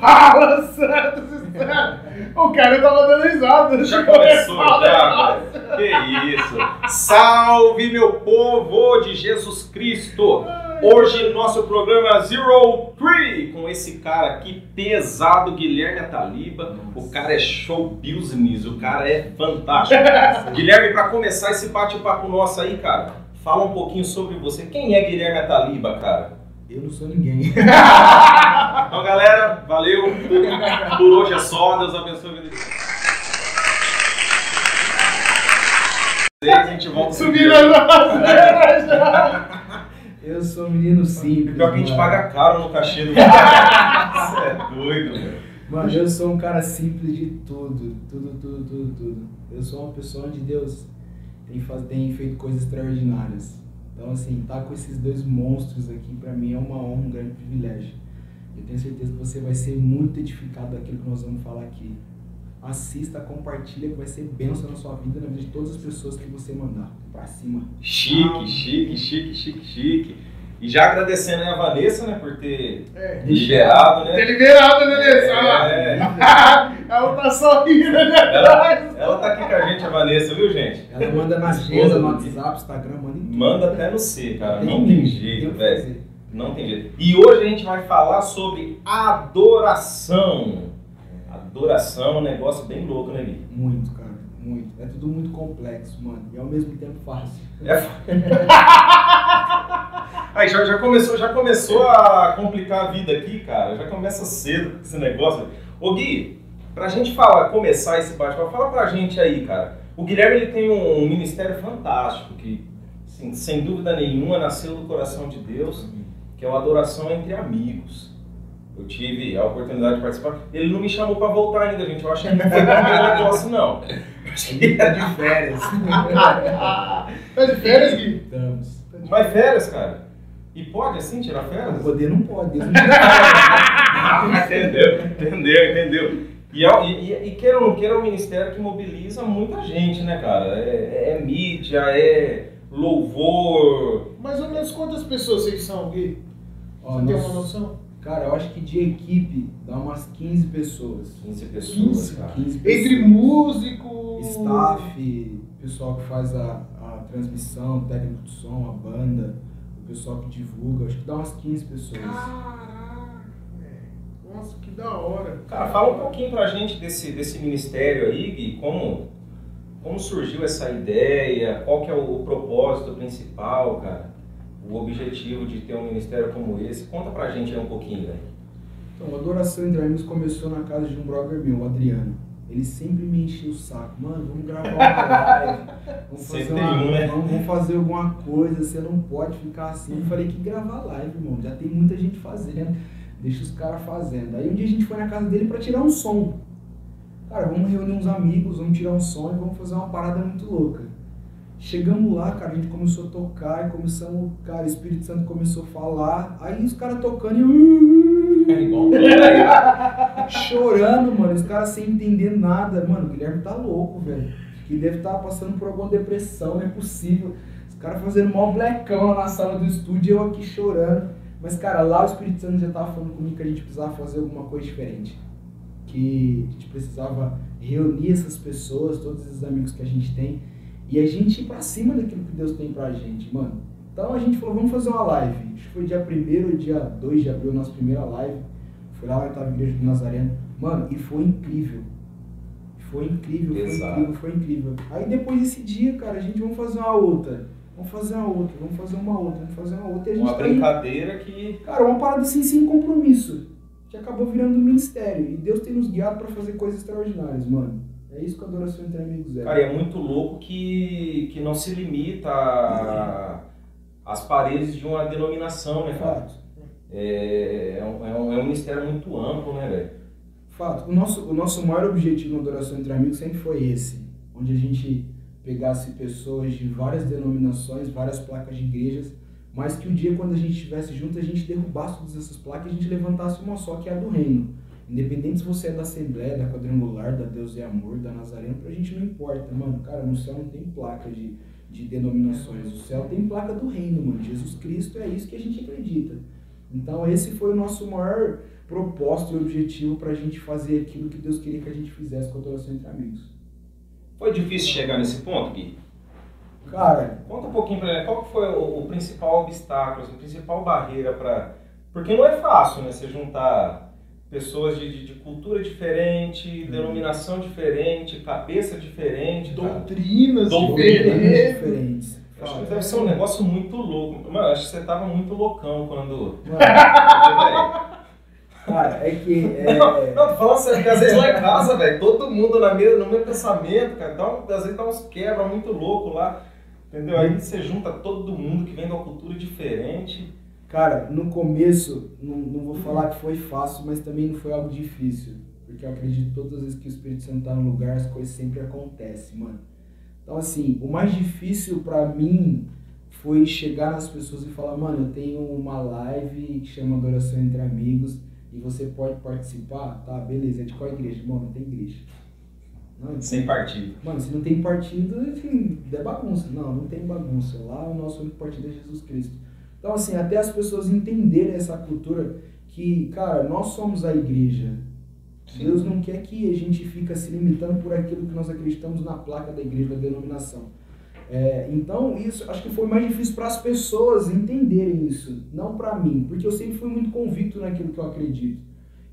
Fala, Santos! o cara tava dando risada. Já começou, já. Que isso. Salve, meu povo de Jesus Cristo. Hoje, nosso programa Zero Three, com esse cara aqui pesado, Guilherme Ataliba. O cara é show business, o cara é fantástico. Guilherme, para começar esse bate-papo nosso aí, cara, fala um pouquinho sobre você. Quem é Guilherme Ataliba, cara? Eu não sou ninguém. Então, galera, valeu. Por hoje é só. Deus abençoe a vida de vocês. A gente volta Subindo a nossa. Eu sou um menino simples. Pior que a gente paga caro no cachê do Você é doido, velho. Mano, eu sou um cara simples de tudo. Tudo, tudo, tudo, tudo. Eu sou uma pessoa onde Deus tem, faz, tem feito coisas extraordinárias. Então, assim, estar com esses dois monstros aqui, pra mim, é uma honra, um grande privilégio. Eu tenho certeza que você vai ser muito edificado daquilo que nós vamos falar aqui. Assista, compartilha, que vai ser bênção na sua vida, na vida de todas as pessoas que você mandar. Pra cima. Chique, chique, chique, chique, chique. E já agradecendo aí a Vanessa, né, por ter É. liberado, né? Tá liberado, né, Nessa? Olha lá. É. Ela tá sorrindo ali Ela, atrás. ela tá aqui com a gente, a Vanessa, viu, gente? Ela manda na agenda, no WhatsApp, Instagram, manda em tudo. Manda até no C, cara. Não Tem- tem tem jeito, velho. Não tem jeito. E hoje a gente vai falar sobre adoração. Adoração é um negócio bem louco, né, Gui? Muito, cara, muito. É tudo muito complexo, mano. E ao mesmo tempo fácil. É. Aí já, já, começou, já começou a complicar a vida aqui, cara. Já começa cedo com esse negócio. Ô Gui, pra gente falar, começar esse bate-papo, fala pra gente aí, cara. O Guilherme ele tem um ministério fantástico que, assim, sem dúvida nenhuma, nasceu do coração de Deus, que é o Adoração Entre Amigos. Eu tive a oportunidade de participar. Ele não me chamou pra voltar ainda, gente. Eu acho que não foi bom negócio, não. A gente tá de férias. Tá de férias, Gui? Estamos. Vai férias, cara. E pode assim tirar férias? Poder não pode. Não tira. entendeu, entendeu, entendeu. E, e, e queira ou não queira, é um ministério que mobiliza muita gente, né, cara? É, é mídia, é louvor. Mais ou menos quantas pessoas vocês são, Gui? Ó, Você tem uma noção? Cara, eu acho que de equipe dá umas 15 pessoas. 15 pessoas, 15, cara. 15 pessoas. Entre músico... Staff, pessoal que faz a, a transmissão, técnico de som, a banda, o pessoal que divulga, acho que dá umas 15 pessoas. Caraca, velho. Nossa, que da hora. Cara, fala um pouquinho pra gente desse, desse ministério aí, Gui, como, como surgiu essa ideia, qual que é o propósito principal, cara, o objetivo de ter um ministério como esse. Conta pra gente aí um pouquinho, velho. Então, a Adoração entre Amigos começou na casa de um brother meu, o Adriano. Ele sempre me enchia o saco. Mano, vamos gravar uma live. Vamos fazer, uma, um, né? vamos, vamos fazer alguma coisa. Você não pode ficar assim. Eu falei que gravar live, irmão. Já tem muita gente fazendo. Deixa os caras fazendo. Aí um dia a gente foi na casa dele pra tirar um som. Cara, vamos reunir uns amigos, vamos tirar um som e vamos fazer uma parada muito louca. Chegamos lá, cara, a gente começou a tocar e começamos, cara, o Espírito Santo começou a falar. Aí os caras tocando e. Chorando, mano. Os caras sem entender nada. Mano, o Guilherme tá louco, velho. Que deve estar passando por alguma depressão, não é possível. Os caras fazendo mó blecão lá na sala do estúdio e eu aqui chorando. Mas, cara, lá o Espírito Santo já tava falando comigo que a gente precisava fazer alguma coisa diferente. Que a gente precisava reunir essas pessoas, todos esses amigos que a gente tem, e a gente ir pra cima daquilo que Deus tem pra gente, mano. Então a gente falou, vamos fazer uma live. Acho que foi dia 1 ou dia 2 de abril, nossa primeira live. Foi lá na Oitava Igreja do Nazareno. Mano, e foi incrível. Foi incrível, foi Exato. incrível, foi incrível. Aí depois desse dia, cara, a gente vamos fazer uma outra. Vamos fazer uma outra, vamos fazer uma outra, vamos fazer uma outra. E a gente Uma tá brincadeira que Cara, uma parada assim sem compromisso. Que acabou virando um ministério. E Deus tem nos guiado pra fazer coisas extraordinárias, mano. É isso que a adoração entre amigos é. Cara, e é muito louco que, que não se limita a- às paredes de uma denominação, né, cara? Fato. É, é, um, é um- é um ministério muito amplo, né, velho? Fato. O nosso, o nosso maior objetivo na adoração entre amigos sempre foi esse. Onde a gente pegasse pessoas de várias denominações, várias placas de igrejas, mas que o dia quando a gente estivesse junto, a gente derrubasse todas essas placas e a gente levantasse uma só, que é a do reino. Independente se você é da Assembleia, da Quadrangular, da Deus e Amor, da Nazareno, pra gente não importa, mano. Cara, no céu não tem placa de, de denominações. O céu tem placa do reino, mano. Jesus Cristo é isso que a gente acredita. Então esse foi o nosso maior propósito e objetivo pra gente fazer aquilo que Deus queria que a gente fizesse com a adoração entre amigos. Foi difícil chegar nesse ponto, Gui? Cara, Conta um pouquinho gente, qual que foi o, o principal obstáculo, assim, a principal barreira para... Porque não é fácil, né, você juntar pessoas de, de, de cultura diferente, Uhum. denominação diferente, cabeça diferente. Doutrinas Doutrinas diferentes. Acho que deve ser um negócio muito louco. Mano, acho que você tava muito loucão quando... Mano, cara, é que. é- Não, não, tô falando sério, porque às vezes lá em casa, velho, todo mundo na mesma, no mesmo pensamento, cara, dá um, às vezes dá uns quebra muito louco lá, entendeu? Aí você junta todo mundo que vem de uma cultura diferente. Cara, no começo, não, não vou falar que foi fácil, mas também não foi algo difícil. Porque eu acredito que todas as vezes que o Espírito Santo tá no lugar, as coisas sempre acontecem, mano. Então, assim, o mais difícil pra mim foi chegar nas pessoas e falar, mano, eu tenho uma live que chama Adoração Entre Amigos e você pode participar? Tá, beleza. É de qual igreja? Bom, não tem igreja. Não, Sem partido. Mano, se não tem partido, enfim, é bagunça. Não, não tem bagunça. Lá o nosso único partido é Jesus Cristo. Então, assim, até as pessoas entenderem essa cultura que, cara, nós somos a igreja. Deus não quer que a gente fica se limitando por aquilo que nós acreditamos na placa da igreja, da denominação. É, então, isso acho que foi mais difícil para as pessoas entenderem isso, não para mim, porque eu sempre fui muito convicto naquilo que eu acredito.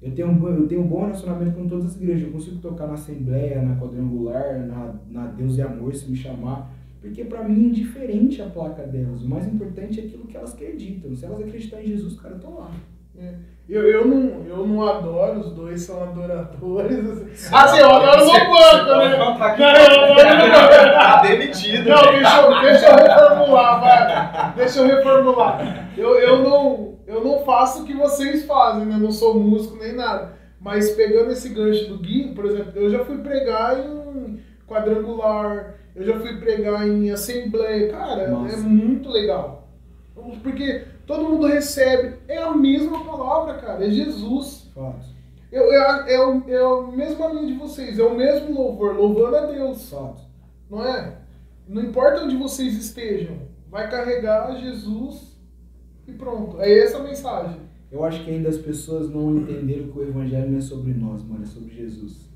Eu tenho, um, eu tenho um bom relacionamento com todas as igrejas, eu consigo tocar na Assembleia, na Quadrangular, na, na Deus e Amor, se me chamar, porque para mim é indiferente a placa delas. O mais importante é aquilo que elas acreditam. Se elas acreditarem em Jesus, cara, eu tô lá. Eu, eu, não, eu não adoro, os dois são adoradores. Assim, assim eu adoro no banco, né? Não, tá. Não. Tá demitido. Não, deixa eu, deixa eu reformular, vai. Deixa eu reformular. Eu, eu, não, eu não faço o que vocês fazem, né? Eu não sou músico nem nada. Mas pegando esse gancho do Gui, por exemplo, eu já fui pregar em quadrangular, eu já fui pregar em assembleia. Cara, Nossa. é muito legal. Porque todo mundo recebe. É a mesma palavra, cara. É Jesus. Fato. Eu, é, a- é, o- é a mesma linha de vocês. É o mesmo louvor, louvando a Deus Fato. não é? Não importa onde vocês estejam, vai carregar Jesus e pronto. É essa a mensagem. Eu acho que ainda as pessoas não entenderam que o evangelho não é sobre nós, mano, é sobre Jesus.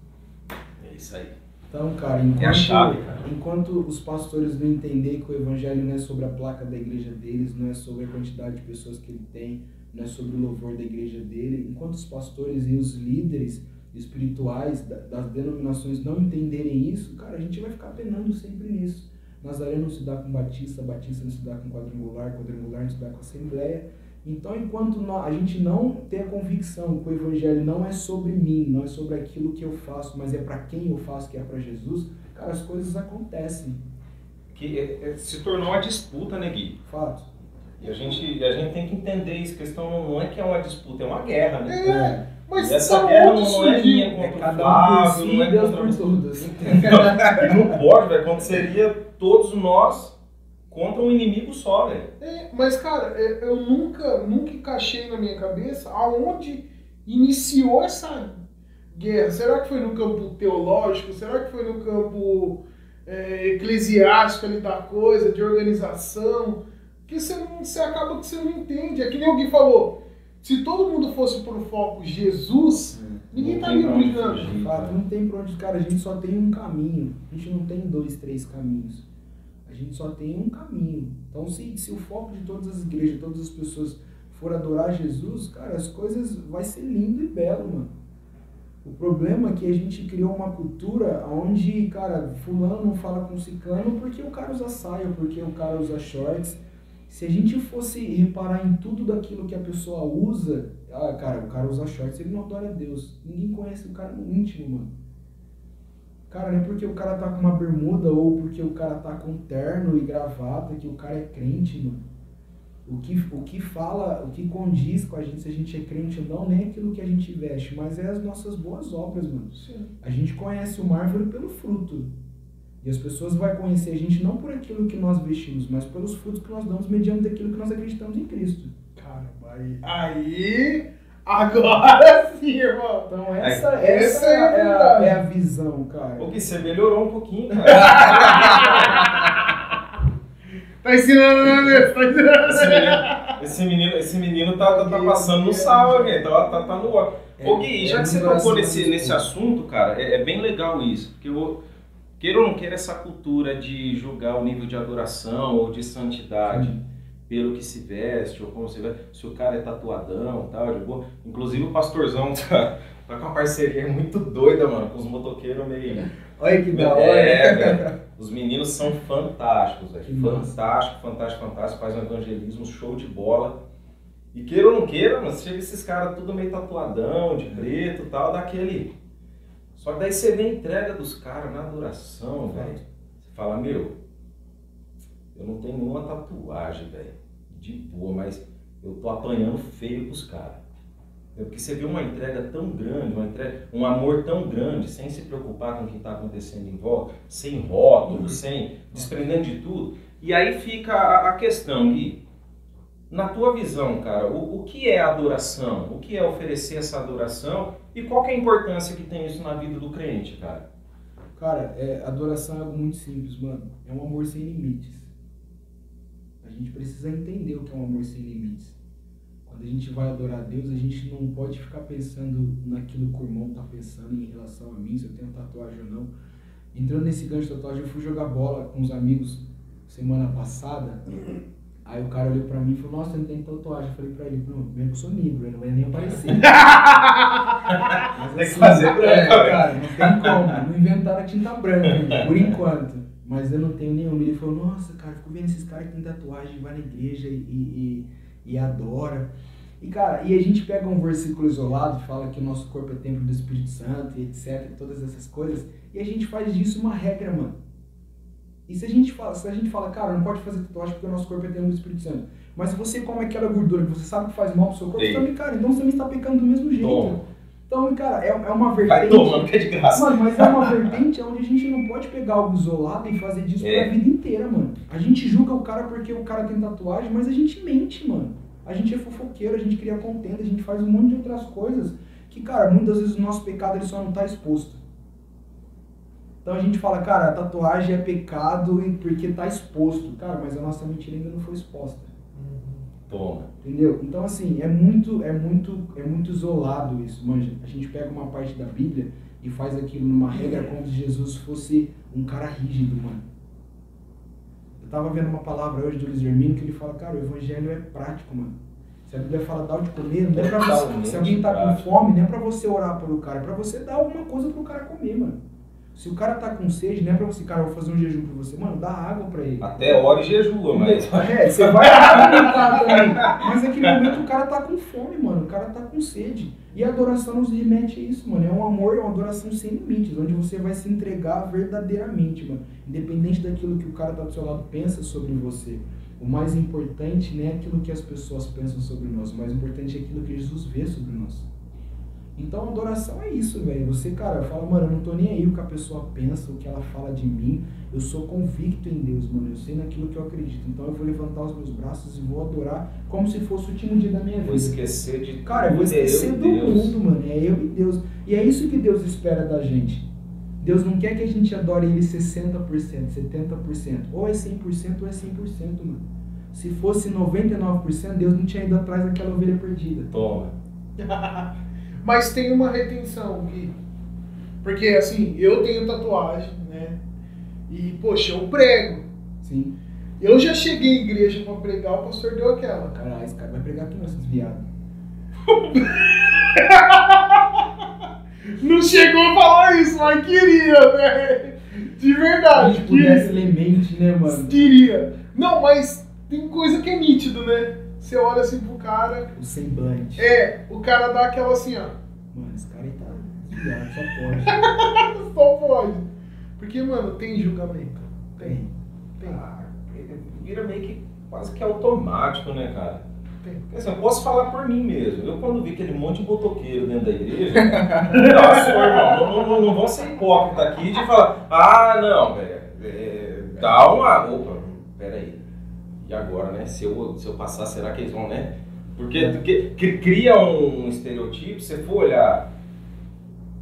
É isso aí. Então, cara, enquanto, É chave, cara. enquanto os pastores não entenderem que o evangelho não é sobre a placa da igreja deles, não é sobre a quantidade de pessoas que ele tem, não é sobre o louvor da igreja dele, enquanto os pastores e os líderes espirituais da- das denominações não entenderem isso, cara, a gente vai ficar penando sempre nisso. Nazaré não se dá com Batista, Batista não se dá com quadrangular, quadrangular não se dá com Assembleia. Então, enquanto a gente não tem a convicção que o evangelho não é sobre mim, não é sobre aquilo que eu faço, mas é para quem eu faço, que é para Jesus, cara, as coisas acontecem. Que é- é- se tornou uma disputa, né, Gui? Fato. E a gente, a gente tem que entender isso. A questão não é que é uma disputa, é uma guerra, né? É, Mas E essa guerra não, é minha é contra o cada um Flávio, si não é Deus contra todos. E não pode, velho. Aconteceria todos nós contra um inimigo só, velho. É, mas, cara, é, eu nunca, nunca encaixei na minha cabeça aonde iniciou essa guerra. Será que foi no campo teológico? Será que foi no campo é, eclesiástico ali da coisa, de organização? Que você, não, você acaba que você não entende. É que nem alguém falou. Se todo mundo fosse pro foco Jesus, ninguém Não tem estaria onde brigando. não tem pra onde, cara, a gente só tem um caminho. A gente não tem dois, três caminhos. Gente só tem um caminho. Então, se, se o foco de todas as igrejas, todas as pessoas for adorar Jesus, cara, as coisas vai ser lindo e belo, mano. O problema é que a gente criou uma cultura onde, cara, fulano não fala com ciclano porque o cara usa saia, porque o cara usa shorts. Se a gente fosse reparar em tudo daquilo que a pessoa usa, ah, cara, o cara usa shorts, ele não adora a Deus. Ninguém conhece o cara no íntimo, mano. Cara, não é porque o cara tá com uma bermuda ou porque o cara tá com terno e gravata que o cara é crente, mano. O que, o que fala, o que condiz com a gente se a gente é crente ou não, nem é aquilo que a gente veste, mas é as nossas boas obras, mano. Sim. A gente conhece uma árvore pelo fruto. E as pessoas vão conhecer a gente não por aquilo que nós vestimos, mas pelos frutos que nós damos mediante aquilo que nós acreditamos em Cristo. Caramba, aí. Aí. Agora sim, irmão. Então essa, Essa essa é a é, a, verdade. é a visão, cara. Ô, Gui, você melhorou um pouquinho, cara. Tá ensinando, né, meu? Tá ensinando. Esse menino, Esse menino, esse menino tá, tá, tá passando no sal, velho. Tá, tá, tá no ó. É, Ô Gui, já é que você tocou nesse, nesse assunto, cara, é, é bem legal isso. Porque eu, queira ou não queira, essa cultura de julgar o nível de adoração ou de santidade Sim. Pelo que se veste, ou como se veste, se o cara é tatuadão e tal, de boa. Inclusive o pastorzão tá, tá com uma parceria muito doida, mano, com os motoqueiros meio. Olha que da hora. É, velho. Os meninos são fantásticos, velho. Fantástico, fantástico, fantástico. Faz um evangelismo, show de bola. E queira ou não queira, mas chega esses caras tudo meio tatuadão, de preto e tal, daquele. Só que daí você vê a entrega dos caras na adoração, velho. Você fala, meu, eu não tenho nenhuma tatuagem, velho. De boa, mas eu tô apanhando feio pros caras. É Porque você vê uma entrega tão grande, uma entrega, um amor tão grande, sem se preocupar com o que está acontecendo em volta, sem rótulo, sem desprendendo de tudo. E aí fica a, a questão, Gui. Na tua visão, cara, o, o que é adoração? O que é oferecer essa adoração? E qual que é a importância que tem isso na vida do crente, cara? Cara, é, adoração é algo muito simples, mano. É um amor sem limites. A gente precisa entender o que é um amor sem limites. Quando a gente vai adorar a Deus, a gente não pode ficar pensando naquilo que o irmão tá pensando em relação a mim, se eu tenho tatuagem ou não. Entrando nesse gancho de tatuagem, eu fui jogar bola com os amigos semana passada. Aí o cara olhou pra mim e falou, nossa, não tem tatuagem. Eu falei pra ele, não, primeiro que eu sou negro, eu não vai nem aparecer. Mas, Tem que fazer branca, é, velho. cara, não tem como. Não inventaram a tinta branca por enquanto. Mas eu não tenho nenhuma. Ele falou, nossa, cara, fico vendo esses caras que têm tatuagem, vai na igreja e, e, e adora. E, cara, e a gente pega um versículo isolado, fala que o nosso corpo é templo do Espírito Santo e etc, todas essas coisas, e a gente faz disso uma regra, mano. E se a gente fala, se a gente fala, cara, não pode fazer tatuagem porque o nosso corpo é templo do Espírito Santo. Mas se você come aquela gordura que você sabe que faz mal pro seu corpo, você também, cara, então você também está pecando do mesmo jeito. Então, cara, é, é uma vertente. Vai tomando que é de graça. Mano, mas é uma vertente onde a gente não pode pegar algo isolado e fazer disso É. pra vida inteira, mano. A gente julga o cara porque o cara tem tatuagem, mas a gente mente, mano. A gente é fofoqueiro, a gente cria contenda, a gente faz um monte de outras coisas que, cara, muitas vezes o nosso pecado ele só não tá exposto. Então a gente fala, cara, a tatuagem é pecado e porque tá exposto. Cara, mas a nossa mentira ainda não foi exposta. Toma. Entendeu? Então assim, é muito, é muito, é muito isolado isso, manja. A gente pega uma parte da Bíblia e faz aquilo numa regra como se Jesus fosse um cara rígido, mano. Eu tava vendo uma palavra hoje do Luiz Hermino que ele fala, cara, o evangelho é prático, mano. Se a Bíblia fala dar o de comer, não é pra você. Se alguém tá com fome, não é pra você orar pelo cara, é pra você dar alguma coisa pro cara comer, mano. Se o cara tá com sede, não é pra você, cara, eu vou fazer um jejum pra você. Mano, dá água pra ele. Até hora e jejua, mas. É, você vai alimentar também. Mas naquele momento o cara tá com fome, mano. O cara tá com sede. E a adoração nos remete a isso, mano. É um amor, é uma adoração sem limites, onde você vai se entregar verdadeiramente, mano. Independente daquilo que o cara tá do seu lado pensa sobre você. O mais importante não é aquilo que as pessoas pensam sobre nós. O mais importante é aquilo que Jesus vê sobre nós. Então a adoração é isso, velho. Você, cara, fala, mano, eu não tô nem aí o que a pessoa pensa, o que ela fala de mim. Eu sou convicto em Deus, mano. Eu sei naquilo que eu acredito. Então eu vou levantar os meus braços e vou adorar como se fosse o último dia da minha Vou vida. esquecer de Cara, eu vou é esquecer do Deus. mundo, mano. É eu e Deus. E é isso que Deus espera da gente. Deus não quer que a gente adore Ele 60%, 70%. Ou é 100% ou é 100%, mano. Se fosse 99%, Deus não tinha ido atrás daquela ovelha perdida. Toma. Mas tem uma retenção, Gui. Porque assim, eu tenho tatuagem, né? E, poxa, eu prego. Sim. Eu já cheguei em igreja pra pregar, o pastor deu aquela. Caralho, esse cara vai pregar aqui nesses viados. Não chegou a falar isso, mas queria, velho. De Se verdade, gente pudesse queria. né, mano? Queria. Não, mas tem coisa que é nítido, né? Você olha assim pro cara. O semblante. É, o cara dá aquela assim, ó. Mano, esse cara aí tá desviado, só pode. Só pode. Porque, mano, tem julgamento. Tem. Tem. Ah, vira meio que quase que automático, né, cara? Tem. Porque, assim, eu posso falar por mim mesmo. Eu, quando vi aquele monte de botoqueiro dentro da igreja, nossa, irmão, não, não, não vão ser hipócrita aqui de falar, ah, não, velho, é, dá uma. Opa, peraí. E agora, né? Se eu, se eu passar, será que eles vão, né? Porque, porque cri- cria um estereotipo, você for olhar,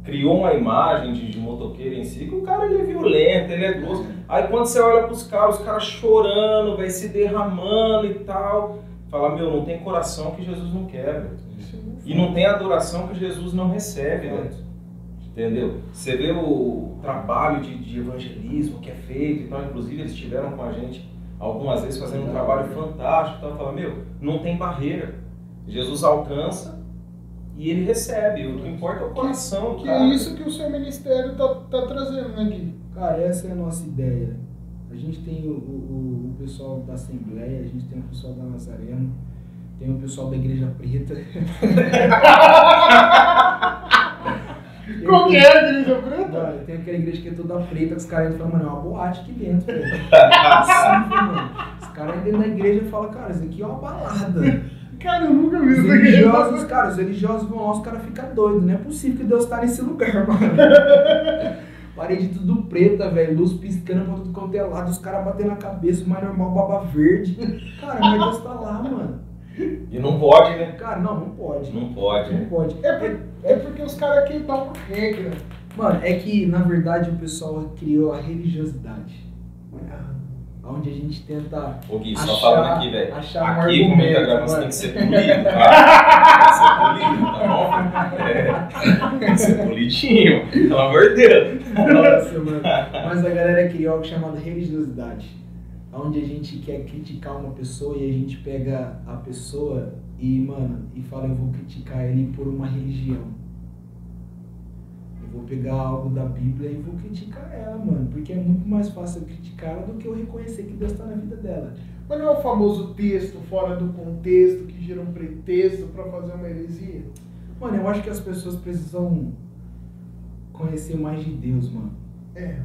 criou uma imagem de, de motoqueiro em si, que o cara ele é violento, ele é grosso. Aí quando você olha pros caras, os caras chorando, vai se derramando e tal. Fala, meu, não tem coração que Jesus não quebra. E não tem adoração que Jesus não recebe, né? Entendeu? Você vê o trabalho de, de, evangelismo que é feito e tal, inclusive eles estiveram com a gente algumas vezes fazendo um trabalho fantástico. Então, fala, meu, não tem barreira. Jesus alcança e ele recebe. O que importa é o coração. Que, que é isso que o seu ministério está tá trazendo, né, Gui? Cara, essa é a nossa ideia. A gente tem o, o, o pessoal da Assembleia, a gente tem o pessoal da Nazareno, tem o pessoal da Igreja Preta. Qual que é a igreja preta? Tem aquela igreja que é toda preta, que os caras entram e falam, mano, é uma boate aqui dentro, velho. Assim, mano. Os caras dentro da igreja falam, cara, isso aqui é uma balada. Cara, eu nunca vi Os isso religiosos, cara, os religiosos vão lá, os caras ficam doidos. Não é possível que Deus tá nesse lugar, mano. Parede tudo preta, velho. Luz piscando pra tudo quanto é lado. Os caras batendo na cabeça, o mais normal, baba verde. Cara, mas Deus tá lá, mano. E não pode, né? Cara, não, não pode. Não pode. Não pode. É, por- é porque os caras queimaram regra. Mano, é que na verdade o pessoal criou a religiosidade. Onde a gente tenta. Ô Gui, só Achar- falando aqui, velho. achar Aqui, como tá gravando, você tem que ser polido, tá? Tem que ser polido, tá bom? É. Tem que ser polidinho, pelo amor de Deus. Nossa, mano. Mas a galera criou algo chamado religiosidade. Onde a gente quer criticar uma pessoa e a gente pega a pessoa e, mano, e fala, eu vou criticar ele por uma religião. Vou pegar algo da Bíblia e vou criticar ela, mano. Porque é muito mais fácil eu criticar ela do que eu reconhecer que Deus tá na vida dela. Mas não é o famoso texto fora do contexto que gira um pretexto pra fazer uma heresia? Mano, eu acho que as pessoas precisam conhecer mais de Deus, mano. É.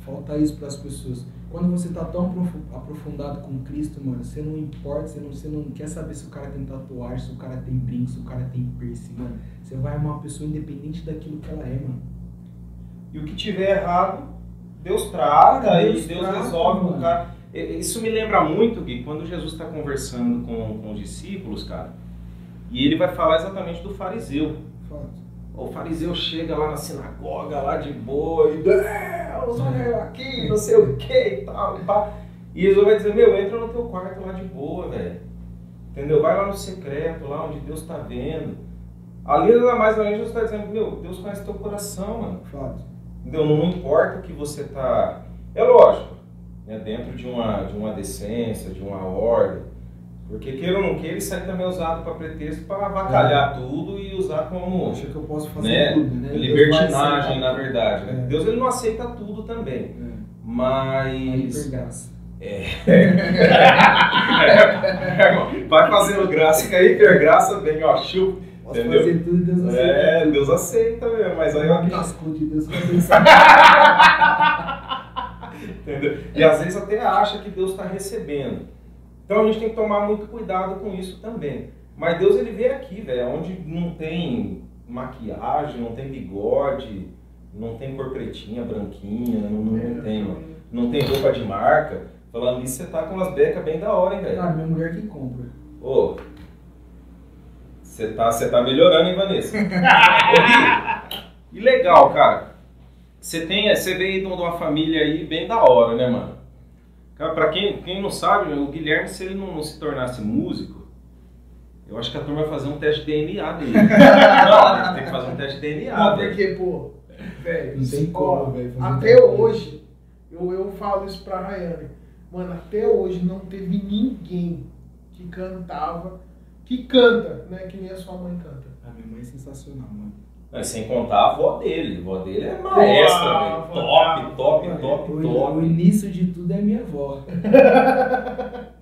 Falta isso para as pessoas. Quando você tá tão aprofu- aprofundado com Cristo, mano, você não importa, você não, você não quer saber se o cara tem tatuagem, se o cara tem brinco, se o cara tem piercing, mano. Você vai amar uma pessoa independente daquilo que ela é, mano. E o que tiver errado, Deus trata Cara, e Deus Deus trata, resolve com o mano. cara. Isso me lembra muito, Gui, quando Jesus está conversando com, com os discípulos, cara, e ele vai falar exatamente do fariseu. Fato. O fariseu chega lá na sinagoga, lá de boa, e Deus, olha eu aqui, não sei o que e tal, e pá. E Jesus vai dizer, meu, entra no teu quarto lá de boa, velho. Entendeu? Vai lá no secreto, lá onde Deus tá vendo. Ali, nada mais menos, Jesus está dizendo, meu, Deus conhece teu coração, mano. Fato. Entendeu? Não importa o que você tá. É lógico, né? dentro de uma, de uma decência, de uma ordem. Porque queira ou não queira, isso aí também é usado para pretexto para avacalhar tudo e usar como Acho que eu posso fazer né? tudo, né? Libertinagem, na verdade. né? É. Deus ele não aceita tudo também. É. Mas. hipergraça. Vai fazendo graça, que a hipergraça vem, ó, chupa. Posso Entendeu? fazer tudo, Deus aceita. É, Deus aceita mesmo, mas aí eu. Cascudo de Deus Entendeu? E às vezes até acha que Deus está recebendo. Então a gente tem que tomar muito cuidado com isso também. Mas Deus ele vê aqui, velho, onde não tem maquiagem, não tem bigode, não tem cor pretinha, branquinha, não, não, tem, não tem roupa de marca. Falando nisso, você tá com umas becas bem da hora, hein, velho? Cara, minha mulher que compra. Ô, você tá, tá melhorando, hein, Vanessa? E legal, cara. Você tem, você veio de uma família aí bem da hora, né, mano? Cara, pra quem, quem não sabe, o Guilherme, se ele não, não se tornasse músico, eu acho que a turma vai fazer um teste de DNA dele. não, tem que fazer um teste de DNA, Não, porque, pô, velho, Não tem como, velho, Até hoje, eu, eu falo isso pra Rayane. Mano, até hoje não teve ninguém que cantava, que canta, né? Que nem a sua mãe canta. A minha mãe é sensacional, mano. Não, sem contar a avó dele. A avó dele é maestra, velho. Top, top, Mano, top, o, top. o início de tudo é minha avó.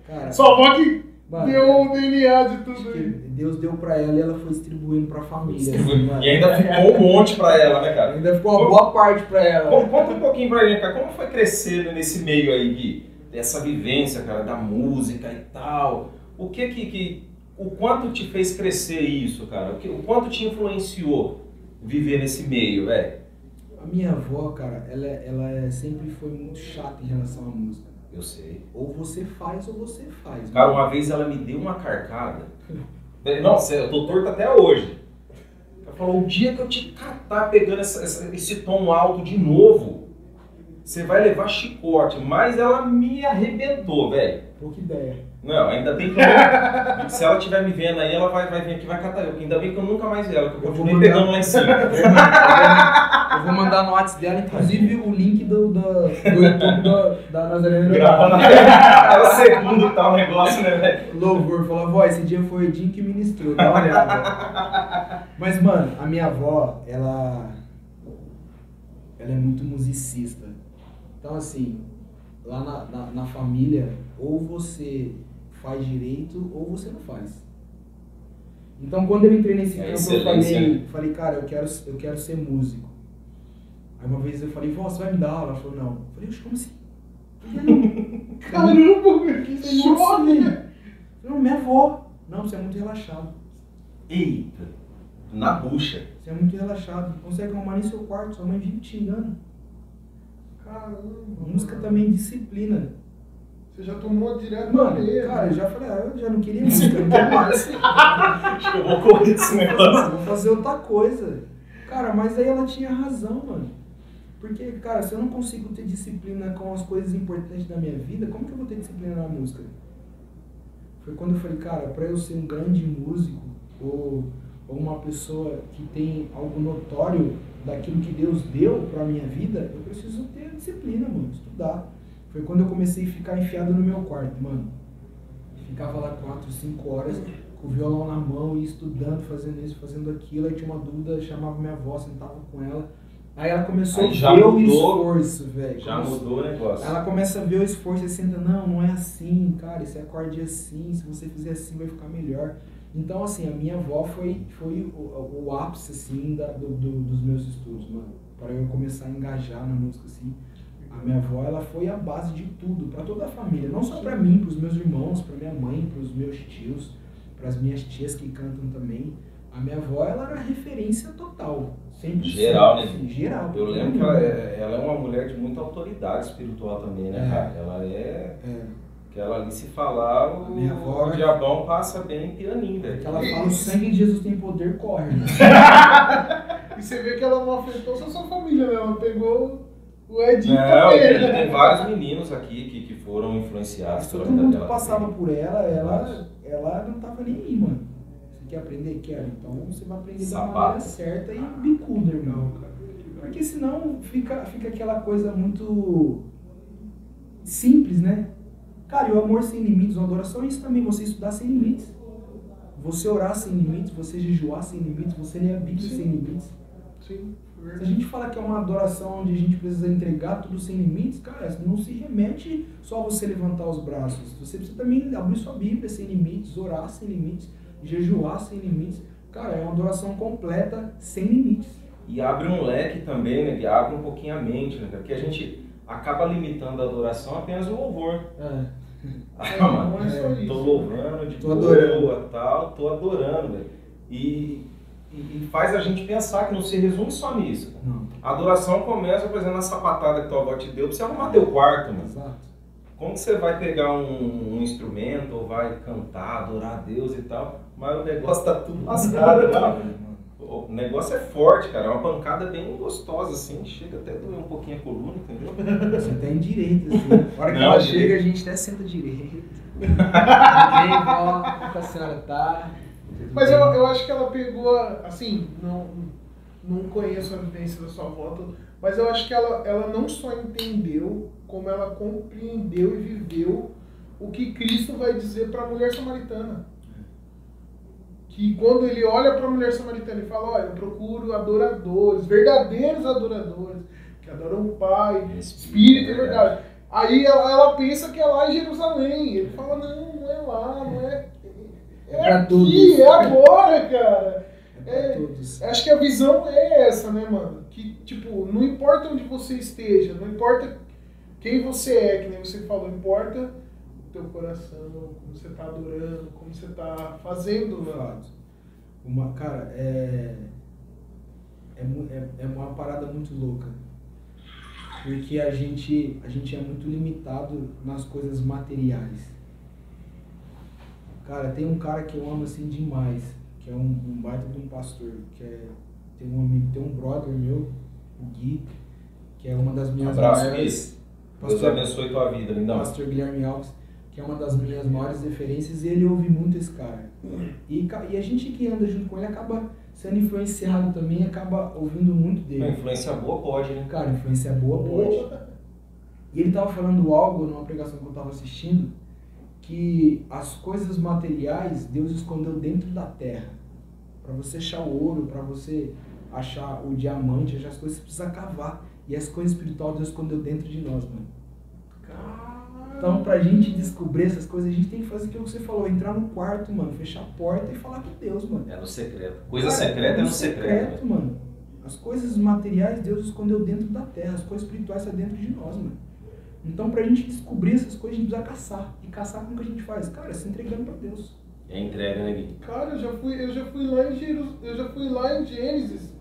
Cara, Sua avó que mano, deu o DNA de tudo aí. Deus deu pra ela e ela foi distribuindo pra família. assim, mano. E ainda ficou um monte pra ela, né, cara? Ainda ficou uma boa parte pra ela. Conta, conta um pouquinho pra gente, cara, como foi crescendo nesse meio aí, Gui? Dessa vivência, cara, da música e tal. O que que, que o quanto te fez crescer isso, cara? O, que, o quanto te influenciou viver nesse meio, velho? A minha avó, cara, ela, ela é- sempre foi muito chata em relação à música. Eu sei. Ou você faz ou você faz. Cara, mano. uma vez ela me deu uma carcada. Sério, eu tô torto até hoje. Ela falou, o dia que eu te catar pegando essa- essa- esse tom alto de novo, você vai levar chicote. Mas ela me arrebentou, velho. Pouca ideia. Não, ainda bem que eu, se ela estiver me vendo aí, ela vai, vai vir aqui e vai catar eu. Ainda bem que eu nunca mais vi ela, que eu Eu vou continuei mandar- pegando lá em cima. Eu vou mandar no WhatsApp dela, inclusive, o link do, do, do YouTube da, da Nazarena Gravando. É o segundo tal negócio, né, velho? Louvor, falou, avó, esse dia foi o Edinho que ministrou, dá uma olhada. Mas, mano, a minha avó, ela. Ela é muito musicista. Então, assim, lá na, na, na família, ou você faz direito ou você não faz. Então, quando eu entrei nesse É campo, eu falei, né? falei, cara, eu quero, eu quero ser músico. Aí uma vez eu falei, vó, você vai me dar aula? Ela falou, não. Eu falei, "Oxe, como assim? Não? Caramba, que choque! velho. Não, minha avó. Não, você é muito relaxado. Eita, na bucha. Você é muito relaxado. Não consegue arrumar nem seu quarto. Sua mãe vive te xingando. Caramba. Música também é disciplina. Você já tomou direto Mano, cara, eu já falei, ah, eu já não queria música, eu não quero mais. Acho que eu vou correr desse negócio. Vou fazer outra coisa. Cara, mas aí ela tinha razão, mano. Porque, cara, se eu não consigo ter disciplina com as coisas importantes da minha vida, como que eu vou ter disciplina na música? Foi quando eu falei, cara, pra eu ser um grande músico ou, ou uma pessoa que tem algo notório daquilo que Deus deu pra minha vida, eu preciso ter disciplina, mano, estudar. Foi quando eu comecei a ficar enfiado no meu quarto, mano. Ficava lá 4, 5 horas com o violão na mão e estudando, fazendo isso, fazendo aquilo. Aí tinha uma dúvida, chamava minha avó, sentava com ela. Aí ela começou Aí a já ver o mudou. esforço, velho. Já mudou o negócio. ela começa a ver o esforço e senta, não, não é assim, cara, esse acorde é assim, se você fizer assim vai ficar melhor. Então, assim, a minha avó foi, foi o, o ápice, assim, da, do, do- dos meus estudos, mano. Para eu começar a engajar na música, assim. A minha avó, ela foi a base de tudo, para toda a família. Não só para mim, para os meus irmãos, para minha mãe, para os meus tios, para as minhas tias que cantam também. A minha avó, ela era referência total. Sempre. Geral, né? Assim, geral. Eu lembro que ela é, ela é uma mulher de muita autoridade espiritual também, né, É. cara? Ela é. É. Que ela ali se falar, o, Minha avó- o diabão passa bem pianinho, velho. Que ela fala, o sangue de Jesus tem poder, corre. né? E você vê que ela não afetou só sua família, né? Ela pegou o Edinho Não, também, tem, né? tem vários meninos aqui que, que foram influenciados pela todo vida mundo dela. que passava também. por ela, ela, ela não tava nem aí, mano. Você quer aprender? Quero. Então você vai aprender da Sapato. maneira certa e bicuda, irmão. Porque senão fica, fica aquela coisa muito simples, né? Cara, e o amor sem limites, a adoração é isso também, você estudar sem limites. Você orar sem limites, você jejuar sem limites, você ler a Bíblia Sim. sem limites. Sim, Se a gente fala que é uma adoração onde a gente precisa entregar tudo sem limites, cara, não se remete só a você levantar os braços. Você precisa também abrir sua Bíblia sem limites, orar sem limites, jejuar sem limites. Cara, é uma adoração completa sem limites. E abre um leque também, né? Que abre um pouquinho a mente, né? Porque a gente acaba limitando a adoração apenas ao louvor. É. Ah, mano, não é só é, tô isso. louvando de Tô boa, adorando. tal, tô adorando, velho. E, e, faz a gente pensar que não se resume só nisso. Não. A adoração começa, por exemplo, na sapatada que tua avó te deu pra você arrumar teu quarto, mano. Exato. Como que você vai pegar um, um instrumento ou vai cantar, adorar a Deus e tal, mas o negócio tá tudo lascado, né? O negócio é forte, cara. É uma pancada bem gostosa, assim. Chega até a doer um pouquinho a coluna, entendeu? Você tá em direito, assim. A hora que Não, ela chega, a gente até senta direito. Vem, vó, como a senhora tá? Mas eu, eu acho que ela pegou, assim, não, não conheço a vivência da sua avó, mas eu acho que ela, ela não só entendeu, como ela compreendeu e viveu o que Cristo vai dizer para a mulher samaritana. Que quando ele olha para a mulher samaritana e fala, olha, eu procuro adoradores, verdadeiros adoradores, que adoram o Pai, Espírito e verdade. Aí ela, ela pensa que é lá em Jerusalém. Ele fala, não, não é lá, não é. É, É pra aqui, todos. é agora, cara. É pra É. todos. Acho que a visão é essa, né, mano? Que, tipo, não importa onde você esteja, não importa quem você é, que nem você falou, importa o teu coração, como você tá adorando, como você tá fazendo. né? Fato. Uma, cara, é, é, é, é uma parada muito louca. Porque a gente, a gente é muito limitado nas coisas materiais. Cara, tem um cara que eu amo assim demais, que é um, um baita de um pastor, que é, tem um amigo, tem um brother meu, o Gui, que é uma das minhas Abraço, maiores- Deus abençoe tua vida, lindão. pastor Guilherme Alves, que é uma das minhas maiores referências, e ele ouve muito esse cara. E, e a gente que anda junto com ele acaba sendo influenciado também, acaba ouvindo muito Uma dele. influência boa pode, né? Cara, influência boa pode. E ele tava falando algo numa pregação que eu tava assistindo, que as coisas materiais Deus escondeu dentro da terra. Para você achar o ouro, para você achar o diamante, achar as coisas, você precisa cavar. E as coisas espirituais Deus escondeu dentro de nós, mano. Então, pra gente descobrir essas coisas, a gente tem que fazer aquilo que você falou, entrar no quarto, mano, fechar a porta e falar com Deus, mano. É no secreto. Coisa Cara, secreta é no secreto. né? mano. As coisas materiais Deus escondeu dentro da terra, as coisas espirituais estão dentro de nós, mano. Então, pra gente descobrir essas coisas, a gente precisa caçar. E caçar como que a gente faz? Cara, se entregando pra Deus. É entrega, né, Gui? Cara, eu já fui, eu já fui lá em Jerus, eu já fui lá em Gênesis,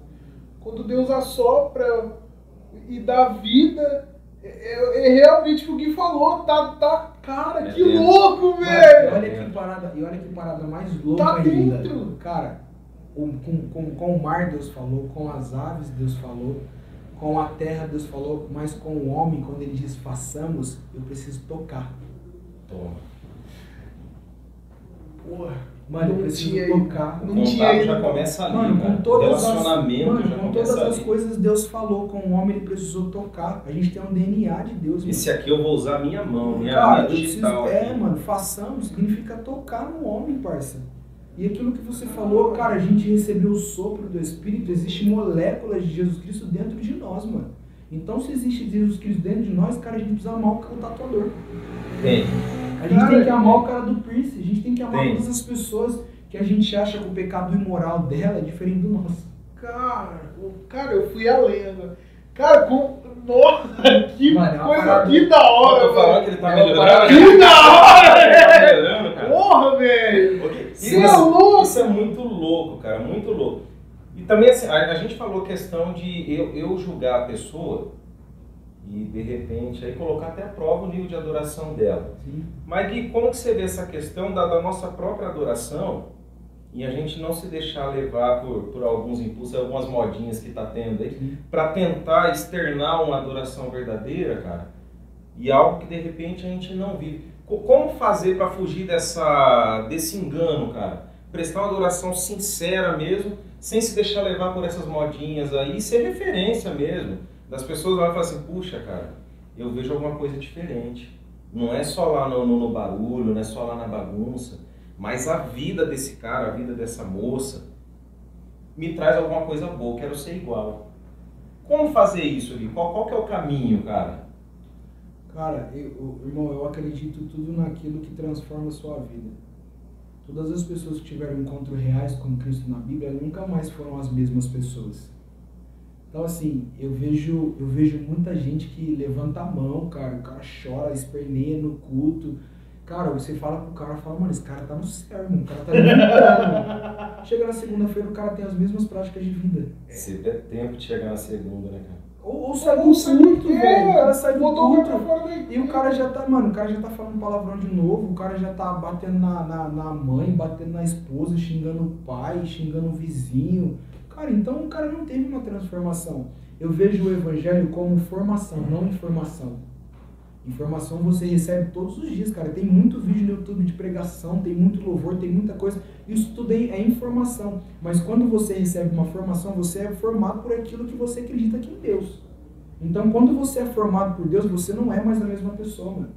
quando Deus assopra e dá vida, é, é- é realmente o que o Gui falou, tá, tá, cara, É que dentro. louco, velho! olha que parada, e olha que parada mais louca Tá ainda. dentro. Cara, com, com, com o mar Deus falou, com as aves Deus falou, com a terra Deus falou, mas com o homem, quando ele diz façamos, eu preciso tocar. Toma. Porra, Mano, eu Não preciso tinha- tocar. O Não contato tinha- já começa ali, Mano, cara. com todas as, relacionamento mano, com todas as ali. coisas Deus falou, com o homem ele precisou tocar. A gente tem um DNA de Deus, mano. Esse aqui eu vou usar a minha mão, minha, Cara, minha eu digital. preciso- é, mano, façamos significa tocar no homem, parça. E aquilo que você falou, cara, a gente recebeu o sopro do Espírito, existe moléculas de Jesus Cristo dentro de nós, mano. Então, se existe Jesus Cristo dentro de nós, cara, a gente precisa amar o tatuador. Tem. A gente Cara, tem que amar o cara do Pierce, a gente tem que amar Tem. todas as pessoas que a gente acha que o pecado imoral dela é diferente do nosso. cara, o- cara, eu fui além agora. Cara, com, nossa, que Mano, é coisa parada- que da Eu hora, tô falando velho. que ele tá É melhorando. Que da hora, tá velho! Porra, velho! Isso- é louco! Isso é muito louco, cara, muito louco. E também, assim, a, a gente falou questão de eu, eu julgar a pessoa e, de repente, aí colocar até a prova o nível de adoração dela. Sim. Mas, Gui, como que você vê essa questão da, da nossa própria adoração e a gente não se deixar levar por, por alguns impulsos, algumas modinhas que tá tendo aí, para tentar externar uma adoração verdadeira, cara, e algo que de repente a gente não vive. Co- Como fazer para fugir dessa, desse engano, cara? Prestar uma adoração sincera mesmo, sem se deixar levar por essas modinhas aí, ser referência mesmo. Das pessoas lá falam assim, puxa, cara, eu vejo alguma coisa diferente. Não é só lá no, no- no barulho, não é só lá na bagunça, mas a vida desse cara, a vida dessa moça, me traz alguma coisa boa, quero ser igual. Como fazer isso, Gui? Qual, qual que é o caminho, cara? Cara, eu, irmão, eu acredito tudo naquilo que transforma a sua vida. Todas as pessoas que tiveram encontros reais com Cristo na Bíblia nunca mais foram as mesmas pessoas. Então, assim, eu vejo, eu vejo muita gente que levanta a mão, cara, o cara chora, esperneia no culto. Cara, você fala pro cara, fala, mano, esse cara tá no céu, irmão, o cara tá limitando. Chega na segunda-feira, o cara tem as mesmas práticas de vida. Se der tempo de chegar na segunda, né, cara? Ou, ou sai do culto, velho. O cara sai do botou o culto. pra fora da E o cara já tá, mano, o cara já tá falando palavrão de novo, o cara já tá batendo na, na, na mãe, batendo na esposa, xingando o pai, xingando o vizinho. Cara, então o cara não teve uma transformação. Eu vejo o evangelho como formação, não informação. Informação você recebe todos os dias, cara. Tem muito vídeo no YouTube de pregação, tem muito louvor, tem muita coisa. Isso tudo aí é informação. Mas quando você recebe uma formação, você é formado por aquilo que você acredita que é em Deus. Então, quando você é formado por Deus, você não é mais a mesma pessoa, mano.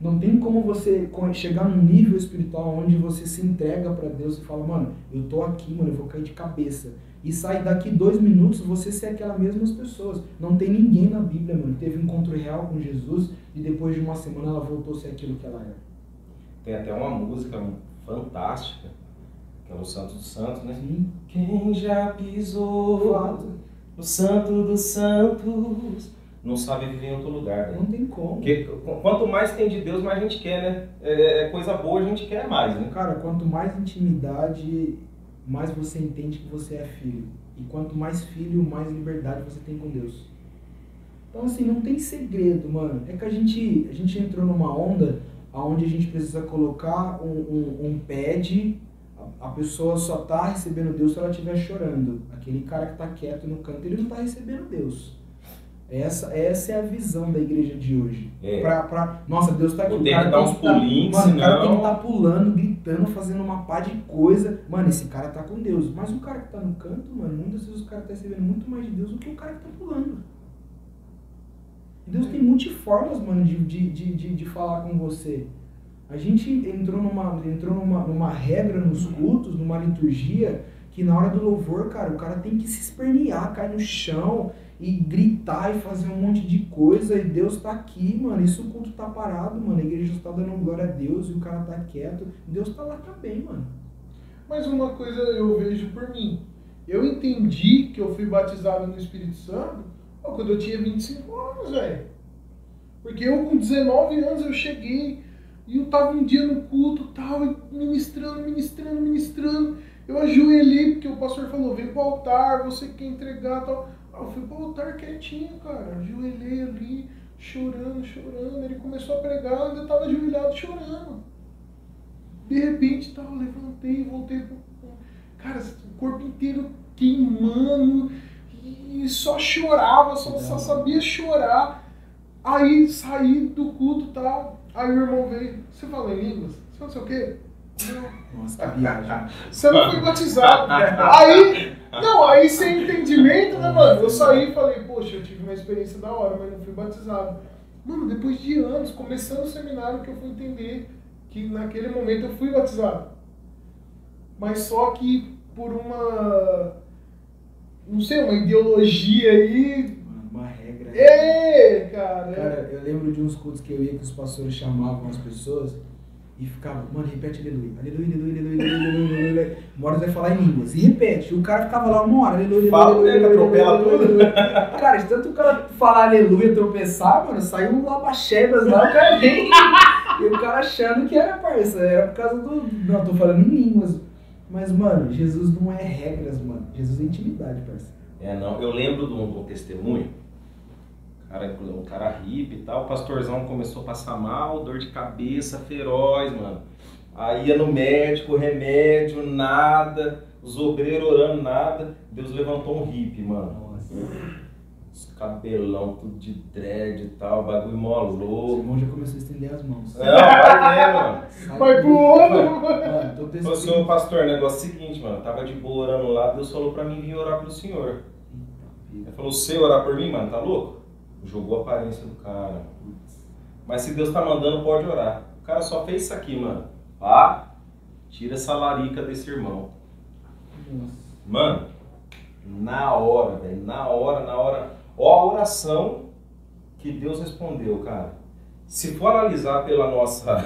Não tem como você chegar num nível espiritual onde você se entrega pra Deus e fala, mano, eu tô aqui, mano, eu vou cair de cabeça. E sai daqui dois minutos você ser aquelas mesmas pessoas. Não tem ninguém na Bíblia, mano, teve um encontro real com Jesus e depois de uma semana ela voltou a ser aquilo que ela era. Tem até uma música fantástica, que é o Santo dos Santos, né? Quem já pisou no Santo dos Santos não sabe viver em outro lugar, né? Não tem como. Porque qu- quanto mais tem de Deus, mais a gente quer, né? É, é coisa boa, a gente quer mais, né? Cara, quanto mais intimidade, mais você entende que você é filho. E quanto mais filho, mais liberdade você tem com Deus. Então, assim, não tem segredo, mano. É que a gente, a gente entrou numa onda onde a gente precisa colocar um, um, um pad, a, pessoa só tá recebendo Deus se ela estiver chorando. Aquele cara que tá quieto no canto, ele não tá recebendo Deus. Essa, essa é a visão da igreja de hoje. É. Pra, pra, nossa, Deus tá aqui. Tem que dar uns tá- pulinhos, Mano, o cara tem que senão- estar pulando, gritando, fazendo uma pá de coisa. Mano, esse cara tá com Deus. Mas o cara que tá no canto, mano, muitas vezes o cara tá recebendo muito mais de Deus do que o cara que tá pulando. Deus tem multiformas, mano, de, de, de, de, de falar com você. A gente entrou numa, entrou numa, numa regra nos cultos, numa liturgia, que na hora do louvor, cara, o cara tem que se espernear, cair no chão e gritar e fazer um monte de coisa. E Deus tá aqui, mano. Isso o culto tá parado, mano. A igreja está dando glória a Deus e o cara tá quieto. Deus tá lá também, mano. Mas uma coisa eu vejo por mim. Eu entendi que eu fui batizado no Espírito Santo ó, quando eu tinha 25 anos, velho. Porque eu com 19 anos eu cheguei e eu tava um dia no culto tal, ministrando, ministrando, ministrando. Eu ajoelhei, porque o pastor falou, vem pro altar, você quer entregar tal. Eu fui pro altar quietinho, cara. Ajoelhei ali, chorando, chorando. Ele começou a pregar, eu ainda tava ajoelhado chorando. De repente, tal, levantei, voltei pro. Cara, o corpo inteiro queimando e só chorava, só, só sabia chorar. Aí saí do culto tal. Aí o irmão veio, você fala em línguas? Você não sei o quê? Não. Nossa, que viagem. Você não foi batizado. aí, não, aí sem entendimento, né, mano? Eu saí e falei, poxa, eu tive uma experiência da hora, mas não fui batizado. Mano, depois de anos, começando o seminário, que eu fui entender que naquele momento eu fui batizado. Mas só que por uma. Não sei, uma ideologia aí. É, cara. Cara, eu lembro de uns cultos que eu ia que os pastores chamavam as pessoas e ficavam, mano, repete aleluia, aleluia, aleluia, aleluia, aleluia, aleluia, aleluia. Uma hora você vai falar em línguas. E repete. O cara ficava lá uma hora, aleluia, Fala, aleluia, né, que aleluia, atropela aleluia. Cara, de tanto o cara falar aleluia, tropeçar, mano, saiu um labachebas lá, o cara vem. E o cara achando que era parça, era por causa do. Não, eu tô falando em línguas. Mas, mano, Jesus não é regras, mano. Jesus é intimidade, parça. É, não. Eu lembro de um, de um testemunho. Cara, um cara hippie e tal. O pastorzão começou a passar mal, dor de cabeça feroz, mano. Aí ia no médico, remédio, nada. Os obreiros orando, nada. Deus levantou um hippie, mano. Nossa. Os cabelão, tudo de dread e tal, bagulho mó O louco. irmão já começou a estender as mãos. Não, vai ver, mano. Sai Vai pro outro, mano. Mano, tô Falou, senhor pastor, negócio é o seguinte, mano. Tava de boa orando lá, Deus falou pra mim vir orar pelo senhor. Ele falou, você orar por mim, mano, tá louco? Jogou a aparência do cara. Mas se Deus tá mandando, pode orar. O cara só fez isso aqui, mano. Pá, tira essa larica desse irmão. Mano, na hora, velho, na hora, na hora. Ó a oração que Deus respondeu, cara. Se for analisar pela nossa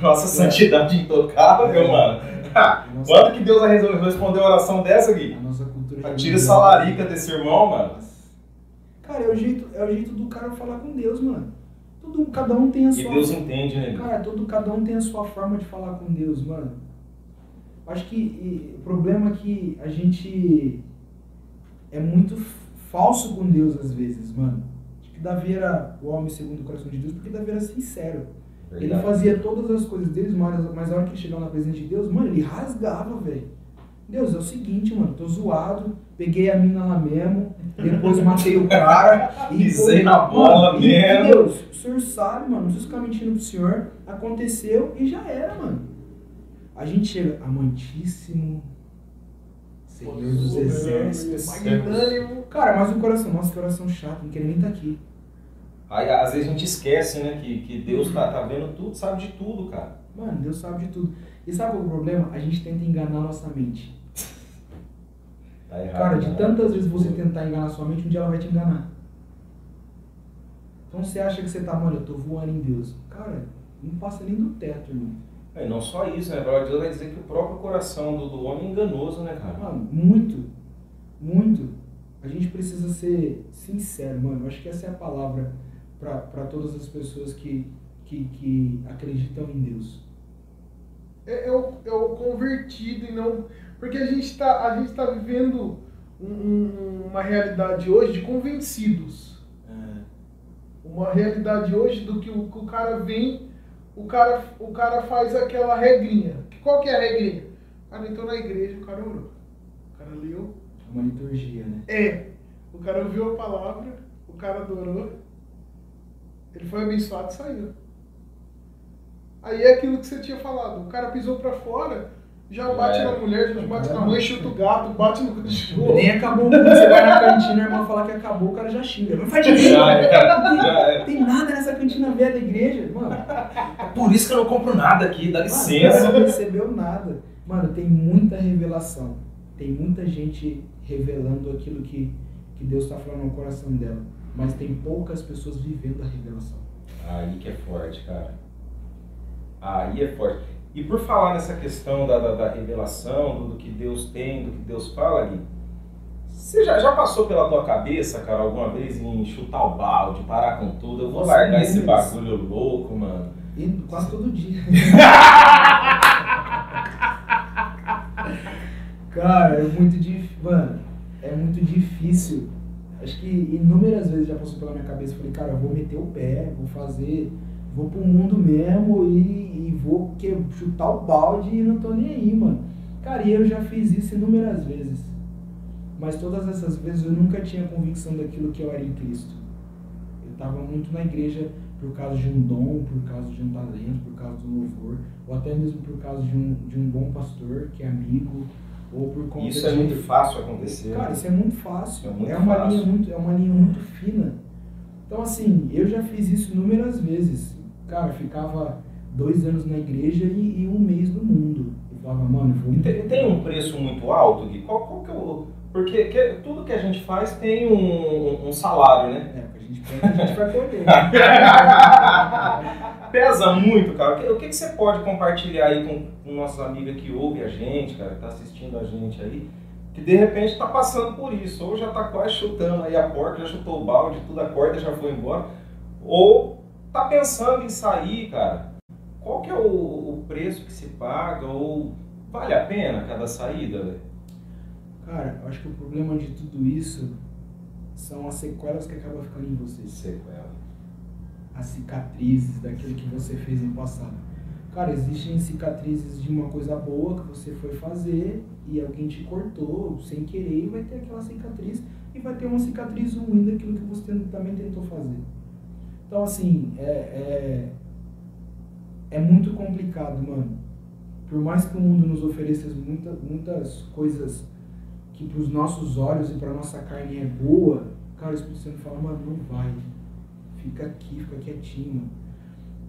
nossa santidade intocável, mano. Ah, Nossa. Quanto que Deus responder a oração dessa aqui? A nossa. Tira essa larica desse irmão, mano. Cara, é o jeito, é o jeito do cara falar com Deus, mano. Todo, cada um tem a E sua. Deus entende, né? Cara, todo, cada um tem a sua forma de falar com Deus, mano. Acho que e, o problema é que a gente é muito falso com Deus às vezes, mano. Acho que Davi era o homem segundo o coração de Deus porque Davi era sincero. Ele Verdade. fazia todas as coisas deles, mas, mas a hora que ele chegava na presença de Deus, mano, ele rasgava, velho. Deus, é o seguinte, mano, tô zoado, peguei a mina lá mesmo, depois matei o cara e. Pisei na Mano, bola e- e mesmo. Deus, o senhor sabe, mano, não precisa ficar mentindo pro senhor. Aconteceu e já era, mano. A gente chega, amantíssimo Senhor dos Exércitos. Magnânimo. Cara, mas o coração, nossa, que coração chato, não queria nem estar aqui. Aí, às vezes a gente esquece, né? Que, que Deus tá, tá vendo tudo, sabe de tudo, cara. Mano, Deus sabe de tudo. E sabe qual é o problema? A gente tenta enganar nossa mente. Tá errado. Cara, de né? tantas vezes você tentar enganar sua mente, um dia ela vai te enganar. Então você acha que você tá, mano, eu tô voando em Deus. Cara, não passa nem do teto, irmão. É, não só isso, né? A palavra de Deus vai dizer que o próprio coração do, do homem é enganoso, né, cara? Mano, muito, muito. A gente precisa ser sincero, mano. Eu acho que essa é a palavra para todas as pessoas que, que, que acreditam em Deus. É, é o, é o convertido e não. Porque a gente está tá vivendo um- um- uma realidade hoje de convencidos. Uma realidade hoje do que o, que o cara vem, o cara, o cara faz aquela regrinha. Qual que é a regrinha? O cara entrou na igreja, o cara orou. O cara leu. É uma liturgia, né? É. O cara ouviu a palavra, o cara adorou, ele foi abençoado e saiu. Aí é aquilo que você tinha falado, o cara pisou pra fora, já bate É. na mulher, já bate na mãe, chuta o gato, bate no cachorro. Nem acabou você vai na cantina, a irmã fala que acabou, o cara já xinga. Mas faz direito, Já é, não já é. tem, tem nada nessa cantina velha da igreja, mano. Por isso que eu não compro nada aqui, dá Mano, licença. Não recebeu nada. Mano, tem muita revelação. Tem muita gente revelando aquilo que, que Deus está falando no coração dela. Mas tem poucas pessoas vivendo a revelação. Aí que é forte, cara. Aí é forte. E por falar nessa questão da, da, da revelação, do, do que Deus tem, do que Deus fala ali, você já, já passou pela tua cabeça, cara, alguma vez em chutar o balde, parar com tudo? Eu vou Nossa, largar esse bagulho louco, mano. E quase todo dia. Cara, é muito difícil. Mano, é muito difícil. Acho que inúmeras vezes já passou pela minha cabeça. Falei, cara, eu vou meter o pé, vou fazer. Vou pro mundo mesmo e, e vou que, chutar o balde e não tô nem aí, mano. Cara, e eu já fiz isso inúmeras vezes. Mas todas essas vezes eu nunca tinha convicção daquilo que eu era em Cristo. Eu estava muito na igreja por causa de um dom, por causa de um talento, por causa do louvor, ou até mesmo por causa de um, de um bom pastor que é amigo, ou por conta Isso é de... muito fácil acontecer. Cara, isso é muito fácil. É muito uma fácil. linha muito, é uma linha muito fina. Então assim, eu já fiz isso inúmeras vezes. Cara, ficava dois anos na igreja e, e um mês no mundo. Eu falava, mano, E tem, tem um preço muito alto, Gui? Qual, qual que é o... Porque que- tudo que a gente faz tem um, um salário, né? É, o que a gente planta, a gente vai colher. Pesa muito, cara. O que, o que que você pode compartilhar aí com, com nossos amigos que ouvem a gente, cara, que tá assistindo a gente aí, que de repente tá passando por isso, ou já tá quase chutando aí a porta, já chutou o balde, tudo a corda já foi embora, ou tá pensando em sair, cara. Qual que é o, o preço que se paga, ou vale a pena cada saída, velho? Cara, eu acho que o problema de tudo isso são as sequelas que acabam ficando em você. Sequela. As cicatrizes daquilo que você fez no passado. Cara, existem cicatrizes de uma coisa boa que você foi fazer e alguém te cortou sem querer e vai ter aquela cicatriz e vai ter uma cicatriz ruim daquilo que você também tentou fazer. Então, assim, é, é, é muito complicado, mano. Por mais que o mundo nos ofereça muita, muitas coisas que para os nossos olhos e para nossa carne é boa, cara, o Espírito Santo fala, mano, não vai. Fica aqui, fica quietinho, mano.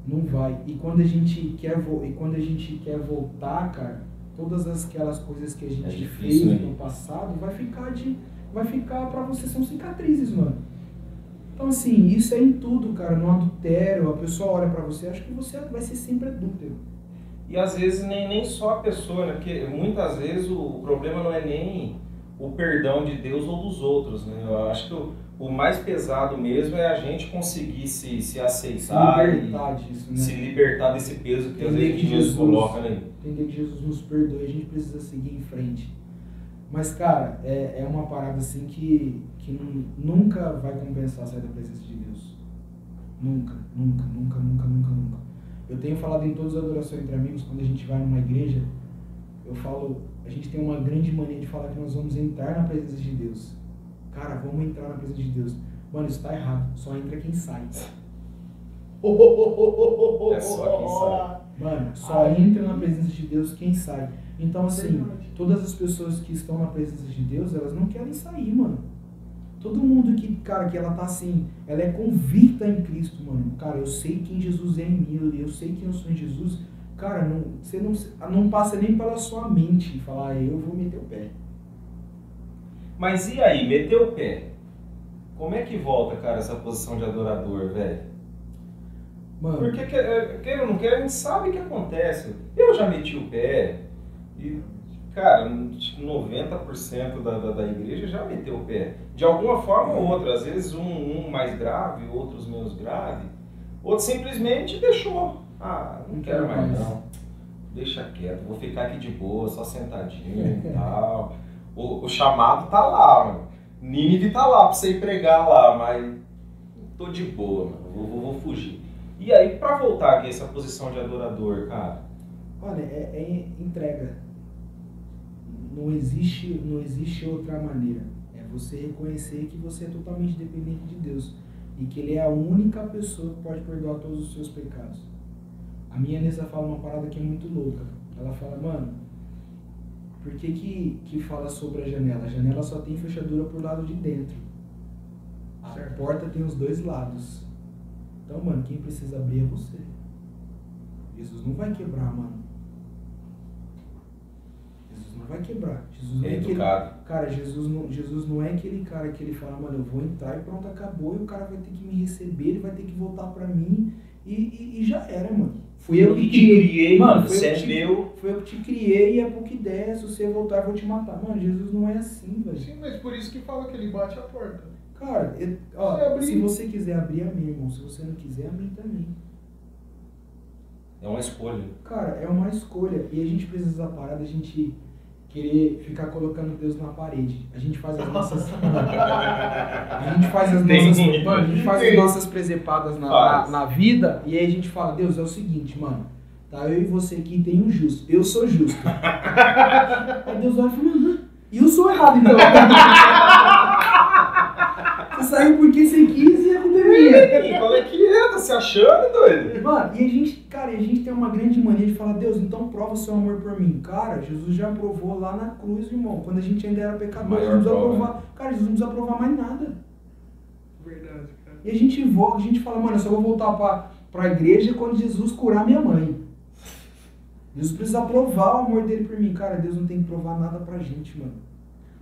Não vai. E quando a gente quer vo- e quando a gente quer voltar, cara, todas aquelas coisas que a gente É difícil, fez né? no passado vai ficar de vai ficar para você são cicatrizes, mano. Então assim, isso é em tudo, cara, no adultério, a pessoa olha pra você, acha que você vai ser sempre adúltero. E às vezes nem, nem só a pessoa, né? Porque muitas vezes o, problema não é nem o perdão de Deus ou dos outros, né? Eu acho que o, o mais pesado mesmo é a gente conseguir se, se Se aceitar libertar disso, e né? se libertar desse peso que às Entender vezes que Jesus- coloca, né? entender que Jesus nos perdoe, a gente precisa seguir em frente. Mas, cara, é, é uma parada assim que, que nu- nunca vai compensar sair da presença de Deus. Nunca, nunca, nunca, nunca, nunca, nunca. Eu tenho falado em todas as adorações entre amigos, quando a gente vai numa igreja, eu falo, a gente tem uma grande mania de falar que nós vamos entrar na presença de Deus. Cara, vamos entrar na presença de Deus. Mano, isso tá errado. Só entra quem sai. É só quem sai. Mano, só entra na presença de Deus quem sai. Então, assim, Verdade. todas as pessoas que estão na presença de Deus, elas não querem sair, mano. Todo mundo que, cara, que ela tá assim, ela é convicta em Cristo, mano. Cara, eu sei quem Jesus é em mim, eu- sei quem eu sou em Jesus. Cara, não, você não, não passa nem pela sua mente falar, "Ah, eu vou meter o pé. Mas e aí, meteu o pé? Como é que volta, cara, essa posição de adorador, velho? Mano, Porque, que- é, ou não queira, a gente sabe o que acontece. Eu já meti o pé e, cara, acho que 90% da, da, da igreja já meteu o pé. De alguma forma ou outra. Às vezes um, um mais grave, outros menos grave. Outro simplesmente deixou. Ah, não quero mais não. Deixa quieto, vou ficar aqui de boa, só sentadinho e tal. O, o chamado tá lá, mano. Nínive tá lá pra você ir pregar lá, mas tô de boa, mano. Vou, vou, vou fugir. E aí, pra voltar aqui, essa posição de adorador, cara, Olha, é, é entrega. Não existe, não existe outra maneira. É você reconhecer que você é totalmente dependente de Deus e que Ele é a única pessoa que pode perdoar todos os seus pecados. A minha Nessa fala uma parada que é muito louca. Ela fala, mano, por que, que, que fala sobre a janela? A janela só tem fechadura por lado de dentro. A Certo. porta tem os dois lados. Então, mano, quem precisa abrir é você. Jesus não vai quebrar, mano. Vai quebrar. Jesus não É é aquele. Cara, Jesus não, Jesus não é aquele cara que ele fala, mano, eu vou entrar e pronto, acabou, e o cara vai ter que me receber, ele vai ter que voltar pra mim, e, e, e já era, mano. Fui eu que te criei, mano. Você é meu. Foi eu que te criei e é pouco ideia, se você voltar eu vou te matar. Mano, Jesus não é assim, velho. Sim, mas por isso que fala que ele bate a porta. Cara, eu- ó, se você quiser abrir, amém, irmão. Se você não quiser, amém também. É uma escolha. Cara, é uma escolha. E a gente precisa parar da gente querer ficar colocando Deus na parede. A gente faz as nossas. a gente faz as nossas. Mano, a gente faz as nossas presepadas na, na, na vida e aí a gente fala, Deus, é o seguinte, mano. Tá, eu e você aqui tem um justo. Eu sou justo. aí Deus olha e fala, "Aham, e eu sou errado, então. você saiu porque você quis e a culpa é minha. Qual é que é? Se achando, doido? Mano, e a gente, cara, e a gente tem uma grande mania de falar, Deus, então prova seu amor por mim. Cara, Jesus já provou lá na cruz, irmão. Quando a gente ainda era pecador, Maior Jesus não precisa prova, provar. Cara, Jesus não precisa provar mais nada. Verdade, cara. E a gente volta, a gente fala, mano, eu só vou voltar pra, pra igreja quando Jesus curar minha mãe. Jesus precisa provar o amor dele por mim. Cara, Deus não tem que provar nada pra gente, mano.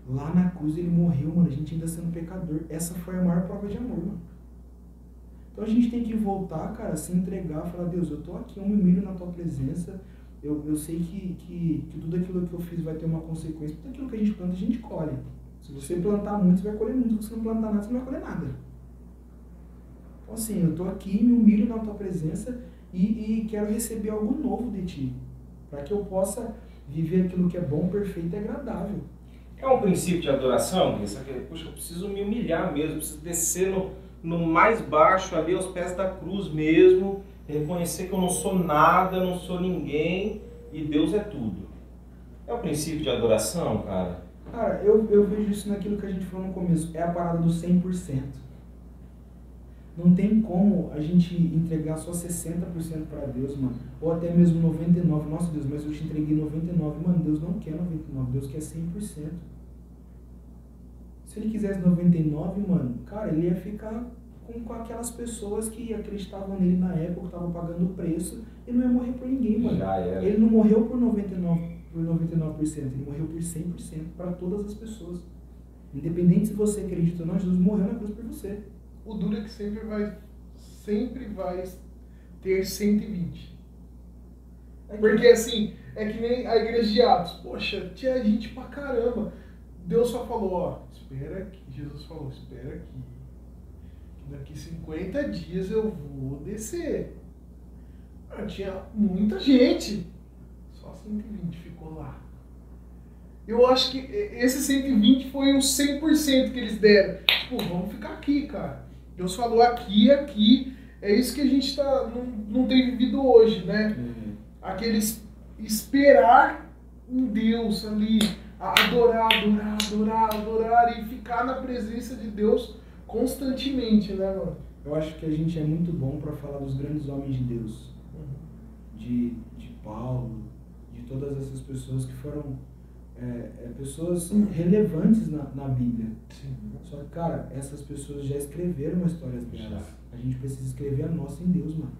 Lá na cruz ele morreu, mano, a gente ainda sendo pecador. Essa foi a maior prova de amor, mano. Então a gente tem que voltar, cara, se entregar, falar, Deus, eu tô aqui, eu me humilho na tua presença. Eu, eu sei que, que, que tudo aquilo que eu fiz vai ter uma consequência. Tudo aquilo que a gente planta, a gente colhe. Se você plantar muito, você vai colher muito. Se você não plantar nada, você não vai colher nada. Então assim, eu tô aqui, me humilho na tua presença e, e quero receber algo novo de ti. Para que eu possa viver aquilo que é bom, perfeito e agradável. É um princípio de adoração? Só que, puxa, eu preciso me humilhar mesmo, preciso descer no, no mais baixo, ali aos pés da cruz mesmo, reconhecer que eu não sou nada, não sou ninguém e Deus é tudo. É um princípio de adoração, cara? Cara, eu, eu vejo isso naquilo que a gente falou no começo. É a parada do 100%. Não tem como a gente entregar só 60% para Deus, mano. Ou até mesmo 99%. Nossa, Deus, mas eu te entreguei 99%. Mano, Deus não quer 99%. Deus quer 100%. Se ele quisesse 99%, mano, cara, ele ia ficar com, com aquelas pessoas que acreditavam nele na época, estavam pagando o preço. E não ia morrer por ninguém, mano. Já era. Ele não morreu por 99%, por 99%, ele morreu por 100% para todas as pessoas. Independente se você acredita ou não, Jesus morreu na cruz por você. O duro é que sempre vai, sempre vai ter 120. Porque assim, é que nem a igreja de Atos. Poxa, tinha gente pra caramba. Deus só falou, ó, espera aqui. Jesus falou, espera aqui. Que daqui 50 dias eu vou descer. Ah, tinha muita gente. Só 120 ficou lá. Eu acho que esse 120 foi os 100% que eles deram. Tipo, vamos ficar aqui, cara. Deus falou aqui, aqui. É isso que a gente tá, não, não tem vivido hoje, né? Aqueles esperar em Deus ali, adorar, adorar, adorar, adorar e ficar na presença de Deus constantemente, né, mano? Eu acho que a gente é muito bom para falar dos grandes homens de Deus. De, de Paulo, de todas essas pessoas que foram é, é, pessoas relevantes na, na Bíblia. Sim. Só que, cara, essas pessoas já escreveram histórias delas. A gente precisa escrever a nossa em Deus, mano.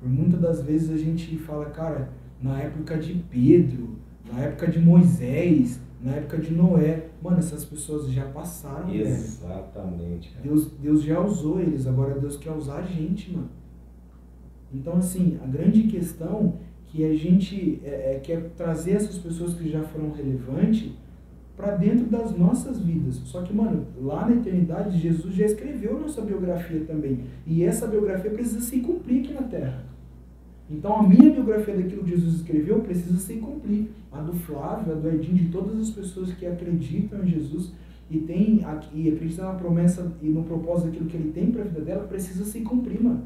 Por muitas das vezes a gente fala, cara, na época de Pedro, na época de Moisés, na época de Noé. Mano, essas pessoas já passaram. Exatamente, cara. Deus, Deus já usou eles, agora Deus quer usar a gente, mano. Então, assim, a grande questão que a gente é, é, quer trazer essas pessoas que já foram relevantes para dentro das nossas vidas. Só que, mano, lá na eternidade, Jesus já escreveu nossa biografia também. E essa biografia precisa se cumprir aqui na Terra. Então, a minha biografia daquilo que Jesus escreveu precisa se cumprir. A do Flávio, a do Edinho, de todas as pessoas que acreditam em Jesus e, tem, e acreditam na promessa e no propósito daquilo que ele tem para a vida dela, precisa se cumprir, mano.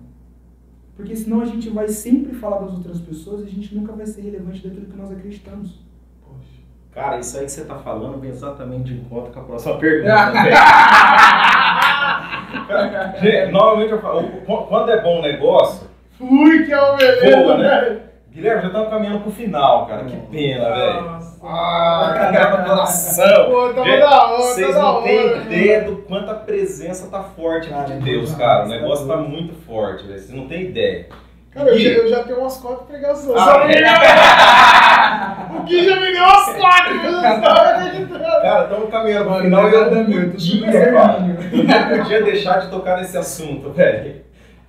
Porque senão a gente vai sempre falar das outras pessoas e a gente nunca vai ser relevante daquilo que nós acreditamos. Poxa. Cara, isso aí que você tá falando vem exatamente de encontro com a próxima pergunta. Normalmente eu falo, quando é bom negócio, Fui que é o beleza, Boa, né? velho. Guilherme, já estamos caminhando pro final, cara. Que pena, velho. Nossa. Ah, cara, coração. Pô, tava Gente, da hora, Vocês tá da não têm ideia do quanto a presença tá forte aqui de Deus, é cara. O negócio tá tá muito forte, velho. Vocês não têm ideia. Cara, eu já, eu já tenho umas quatro pregações. Ah, é? O Gui já me deu umas quatro. eu não tava acreditando. Cara, estamos caminhando pro final e eu não podia, cara. Eu não podia deixar de tocar nesse assunto, velho.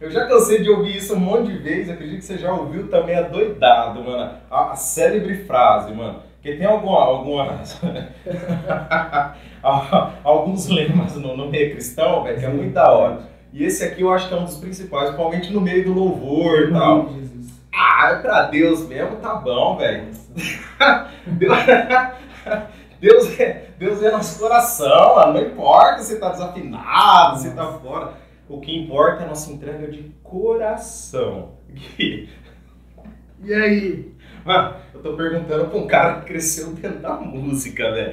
Eu já cansei de ouvir isso um monte de vezes, acredito que você já ouviu também adoidado, mano. A, a célebre frase, mano. Porque tem alguma, algumas. alguns lemas no, no meio cristão, velho, que é muito da hora. E esse aqui eu acho que é um dos principais, principalmente no meio do louvor e tal. Jesus. Ah, é pra Deus mesmo, tá bom, velho. Deus, Deus, é, Deus é nosso coração, mano. não importa se tá desafinado, se tá fora. O que importa é a nossa entrega de coração. Gui, E aí? Mano, eu tô perguntando pra um cara que cresceu dentro da música, velho.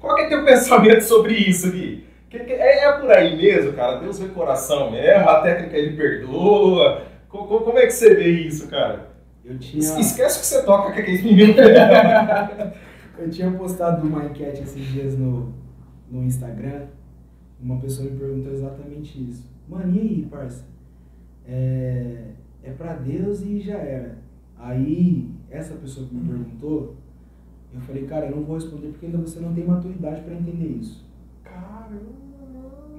Qual que é teu pensamento sobre isso, Gui? É, é por aí mesmo, cara? Deus vê coração mesmo, a técnica ele perdoa. Co- co- Como é que você vê isso, cara? Eu tinha, Esquece que você toca com aqueles meninos. eu tinha postado uma enquete esses dias no, no Instagram. Uma pessoa me perguntou exatamente isso. Mano, e aí, parça? É, é pra Deus e já era. Aí, essa pessoa que me perguntou, eu falei, cara, eu não vou responder porque ainda você não tem maturidade pra entender isso. Caramba,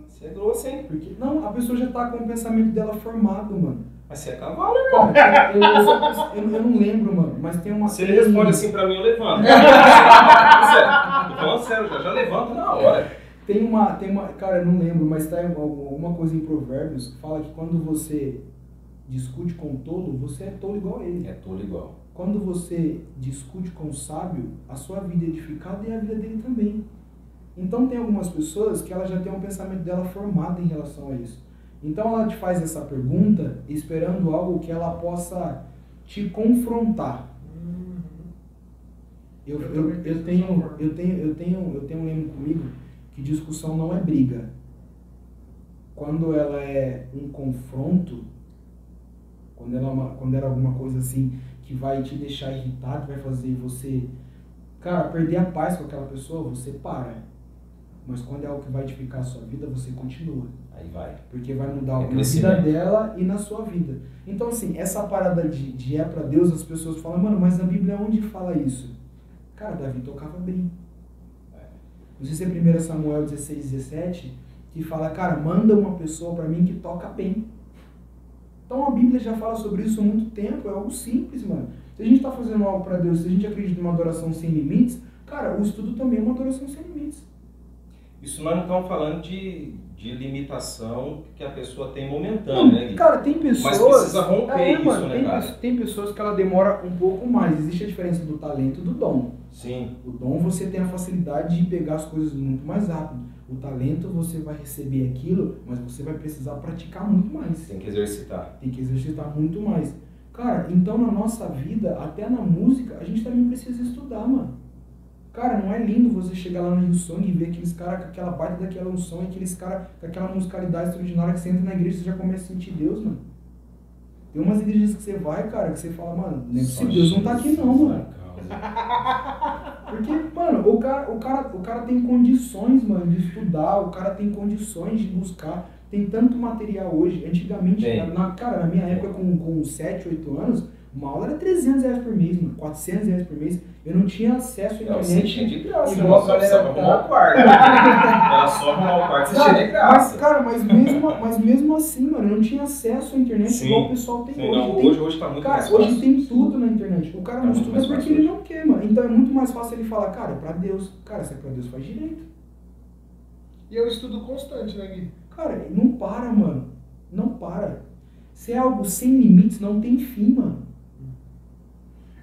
você é grosso, hein? Porque, não, a pessoa já tá com o pensamento dela formado, mano. Mas você é cavalo, irmão. Eu, eu, eu- eu não lembro, mano, mas tem uma. Se ele responde assim pra mim, eu levanto. Tô falando sério, já, já levanto na hora. Tem uma, tem uma, cara, eu não lembro, mas tá alguma coisa em Provérbios que fala que quando você discute com o tolo, você é tolo igual a ele. É tolo igual. Quando você discute com o sábio, a sua vida é edificada e a vida dele também. Então tem algumas pessoas que ela já tem um pensamento dela formado em relação a isso. Então ela te faz essa pergunta esperando algo que ela possa te confrontar. Eu, Eu eu, eu, penso tenho, eu, tenho, eu, tenho, eu tenho um lema comigo que discussão não é briga. Quando ela é um confronto, quando ela, é uma- quando ela é alguma coisa assim que vai te deixar irritado, vai fazer você, cara, perder a paz com aquela pessoa, você para. Mas quando é algo que vai edificar a sua vida, você continua. Aí vai. Porque vai mudar É na vida dela e na sua vida. Então, assim, essa parada de, de é pra Deus, as pessoas falam, mano, mas na Bíblia onde fala isso? Cara, Davi tocava bem. Não sei se é 1 Samuel 16, 17, que fala, cara, manda uma pessoa pra mim que toca bem. Então a Bíblia já fala sobre isso há muito tempo, é algo simples, mano. Se a gente tá fazendo algo pra Deus, se a gente acredita numa adoração sem limites, cara, o estudo também é uma adoração sem limites. Isso nós não estamos falando de, de limitação que a pessoa tem momentânea, né? Cara, tem pessoas. Mas precisa romper É, isso, mano, né, tem, cara? tem pessoas que ela demora um pouco mais. Existe a diferença do talento e do dom. Sim. O dom você tem a facilidade de pegar as coisas muito mais rápido. O talento você vai receber aquilo, mas você vai precisar praticar muito mais. Tem que exercitar. Tem que exercitar muito mais. Cara, então na nossa vida, até na música, a gente também precisa estudar, mano. Cara, não é lindo você chegar lá no Rio Song e ver aqueles caras com aquela baita daquela unção e aqueles caras com aquela musicalidade extraordinária que você entra na igreja e você já começa a sentir Deus, mano. Tem umas igrejas que você vai, cara, que você fala, mano, não é possível, Deus não tá aqui não, mano. Porque, mano, o cara, o, cara, o cara tem condições, mano, de estudar, o cara tem condições de buscar. Tem tanto material hoje. Antigamente, na, cara, na minha época, com, com 7, 8 anos, uma aula era 300 reais por mês, mano, 400 reais por mês. Eu não tinha acesso à você tinha internet. de graça, igual irmão. a Só galera tá. arrumar o quarto. Era só arrumar o quarto, você tinha de graça. mas, cara, mas mesmo, mas mesmo assim, mano, eu não tinha acesso à internet Sim. igual o pessoal tem Sim, hoje. não, Tem hoje, hoje tá muito Cara, mais hoje fácil. tem tudo na internet. O cara Tá não estuda porque fácil ele não quer, mano. Então é muito mais fácil ele falar, cara, é pra Deus. Cara, se é pra Deus, faz direito. E é um estudo constante, né, Gui? Cara, não para, mano. Não para. Se é algo sem limites, não tem fim, mano.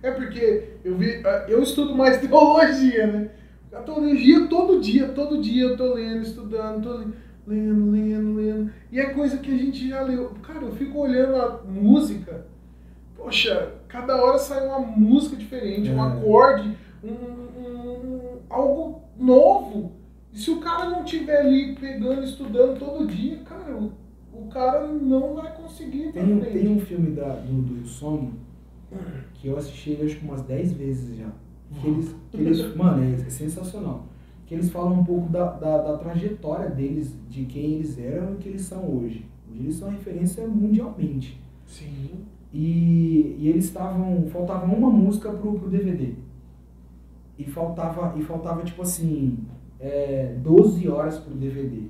É porque eu vi, ah, eu estudo mais teologia, né? A teologia todo dia, todo dia eu tô lendo, estudando, tô le- lendo, lendo, lendo. E é coisa que a gente já leu. Cara, eu fico olhando a música. Poxa, cada hora sai uma música diferente, um É. acorde, um- um- algo novo. E se o cara não tiver ali pegando, estudando todo dia, cara, o, o cara não vai conseguir Tem, um- tem um filme da, do, do Sono que eu assisti acho que umas 10 vezes já. Que eles, que eles, mano, é sensacional. Que eles falam um pouco da, da, da trajetória deles, de quem eles eram e o que eles são hoje. Hoje eles são referência mundialmente. Sim. E, e eles estavam. Faltava uma música pro, pro DVD. E faltava, e faltava tipo assim, é, 12 horas pro DVD.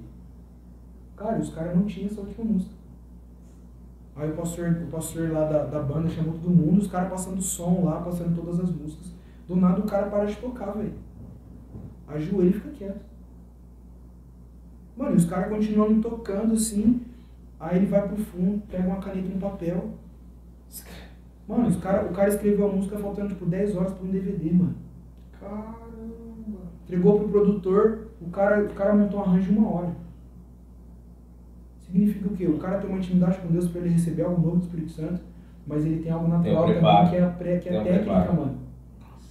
Cara, os caras não tinham essa última música. Aí o pastor, o pastor lá da, da banda chamou todo mundo, os caras passando som lá, passando todas as músicas. Do nada o cara para de tocar, velho. Ajoelha e fica quieto. Mano, e os caras continuam tocando assim. Aí ele vai pro fundo, pega uma caneta e um papel. Mano, os cara, o cara escreveu a música faltando tipo 10 horas pra um DVD, mano. Caramba. Entregou pro produtor, o cara, o cara montou um arranjo uma hora. Significa o quê? O cara tem uma intimidade com Deus pra ele receber algo novo do Espírito Santo, mas ele tem algo natural preparo. também, que é a, pré, que é Tem técnica, preparo. mano.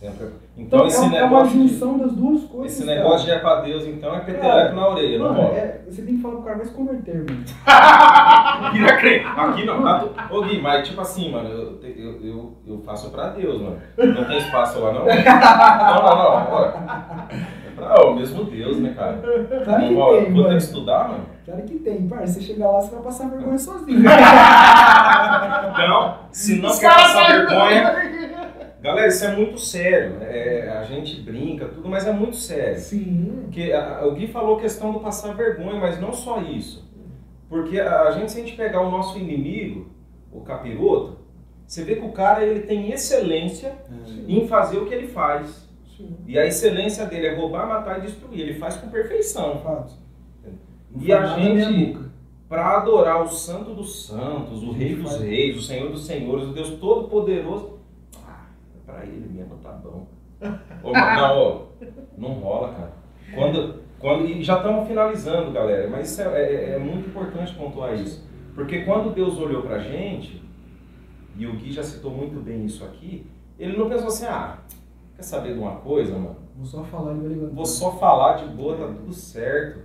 Então, Então, esse é, é uma negócio. de- junção das duas coisas. Esse cara. negócio de é pra Deus, então, é Cara, peteleco na orelha, não Mano, rola. é, você tem que falar pro cara, vai se converter, mano. Vira crente. Aqui não. tu- Ô Gui, mas tipo assim, mano, eu, eu, eu, eu faço pra Deus, mano. Não tem espaço lá, não? Não, não, não. bora. É pra o mesmo Deus, né, cara? Que Não tem, Vou ter que estudar, mano? Claro que tem, parça. Você chegar lá, você vai passar vergonha sozinho. Não, se não quer passar vergonha. Galera, isso é muito sério. É, a gente brinca, tudo, mas é muito sério. Sim. Porque a- o Gui falou questão do passar vergonha, mas não só isso. Porque a, a gente, se a gente pegar o nosso inimigo, o capiroto, você vê que o cara ele tem excelência em fazer o que ele faz. Sim. E a excelência dele é roubar, matar e destruir. Ele faz com perfeição. Fato. Não E a gente, para adorar o Santo dos Santos, o Rei dos. Reis, o Senhor dos Senhores, o Deus Todo-Poderoso, ah, para ele mesmo tá bom. Ô, não, não rola, cara. Quando, quando, e já estamos finalizando, galera, mas isso é, é- é muito importante pontuar isso. Porque quando Deus olhou pra gente, e o Gui já citou muito bem isso aqui, ele não pensou assim, ah, quer saber de uma coisa, mano? Vou só falar. Vou só falar de boa, tá tudo certo,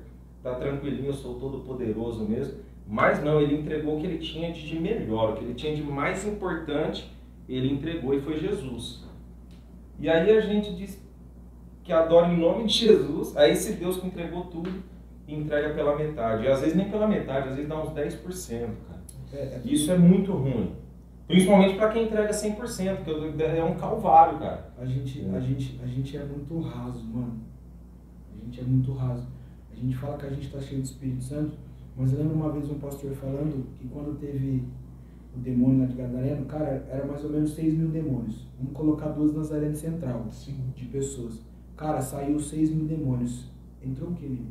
tá tranquilinho, eu sou todo poderoso mesmo. Mas não, ele entregou o que ele tinha de melhor, o que ele tinha de mais importante, ele entregou e foi Jesus. E aí a gente diz que adora em nome de Jesus, aí esse Deus que entregou tudo, entrega pela metade. E às vezes nem pela metade, às vezes dá uns 10%, cara. É, é Isso é muito ruim. Principalmente para quem entrega 100%, porque é um calvário, cara. A gente, a, gente, a gente é muito raso, mano. A gente é muito raso. A gente fala que a gente tá cheio do Espírito Santo, mas eu lembro uma vez um pastor falando que quando teve o demônio lá de Gadareno, cara, era mais ou menos 6 mil demônios. Vamos colocar duas Nazareno Central Sim. de pessoas. Cara, saiu 6 mil demônios. Entrou o quê, menino?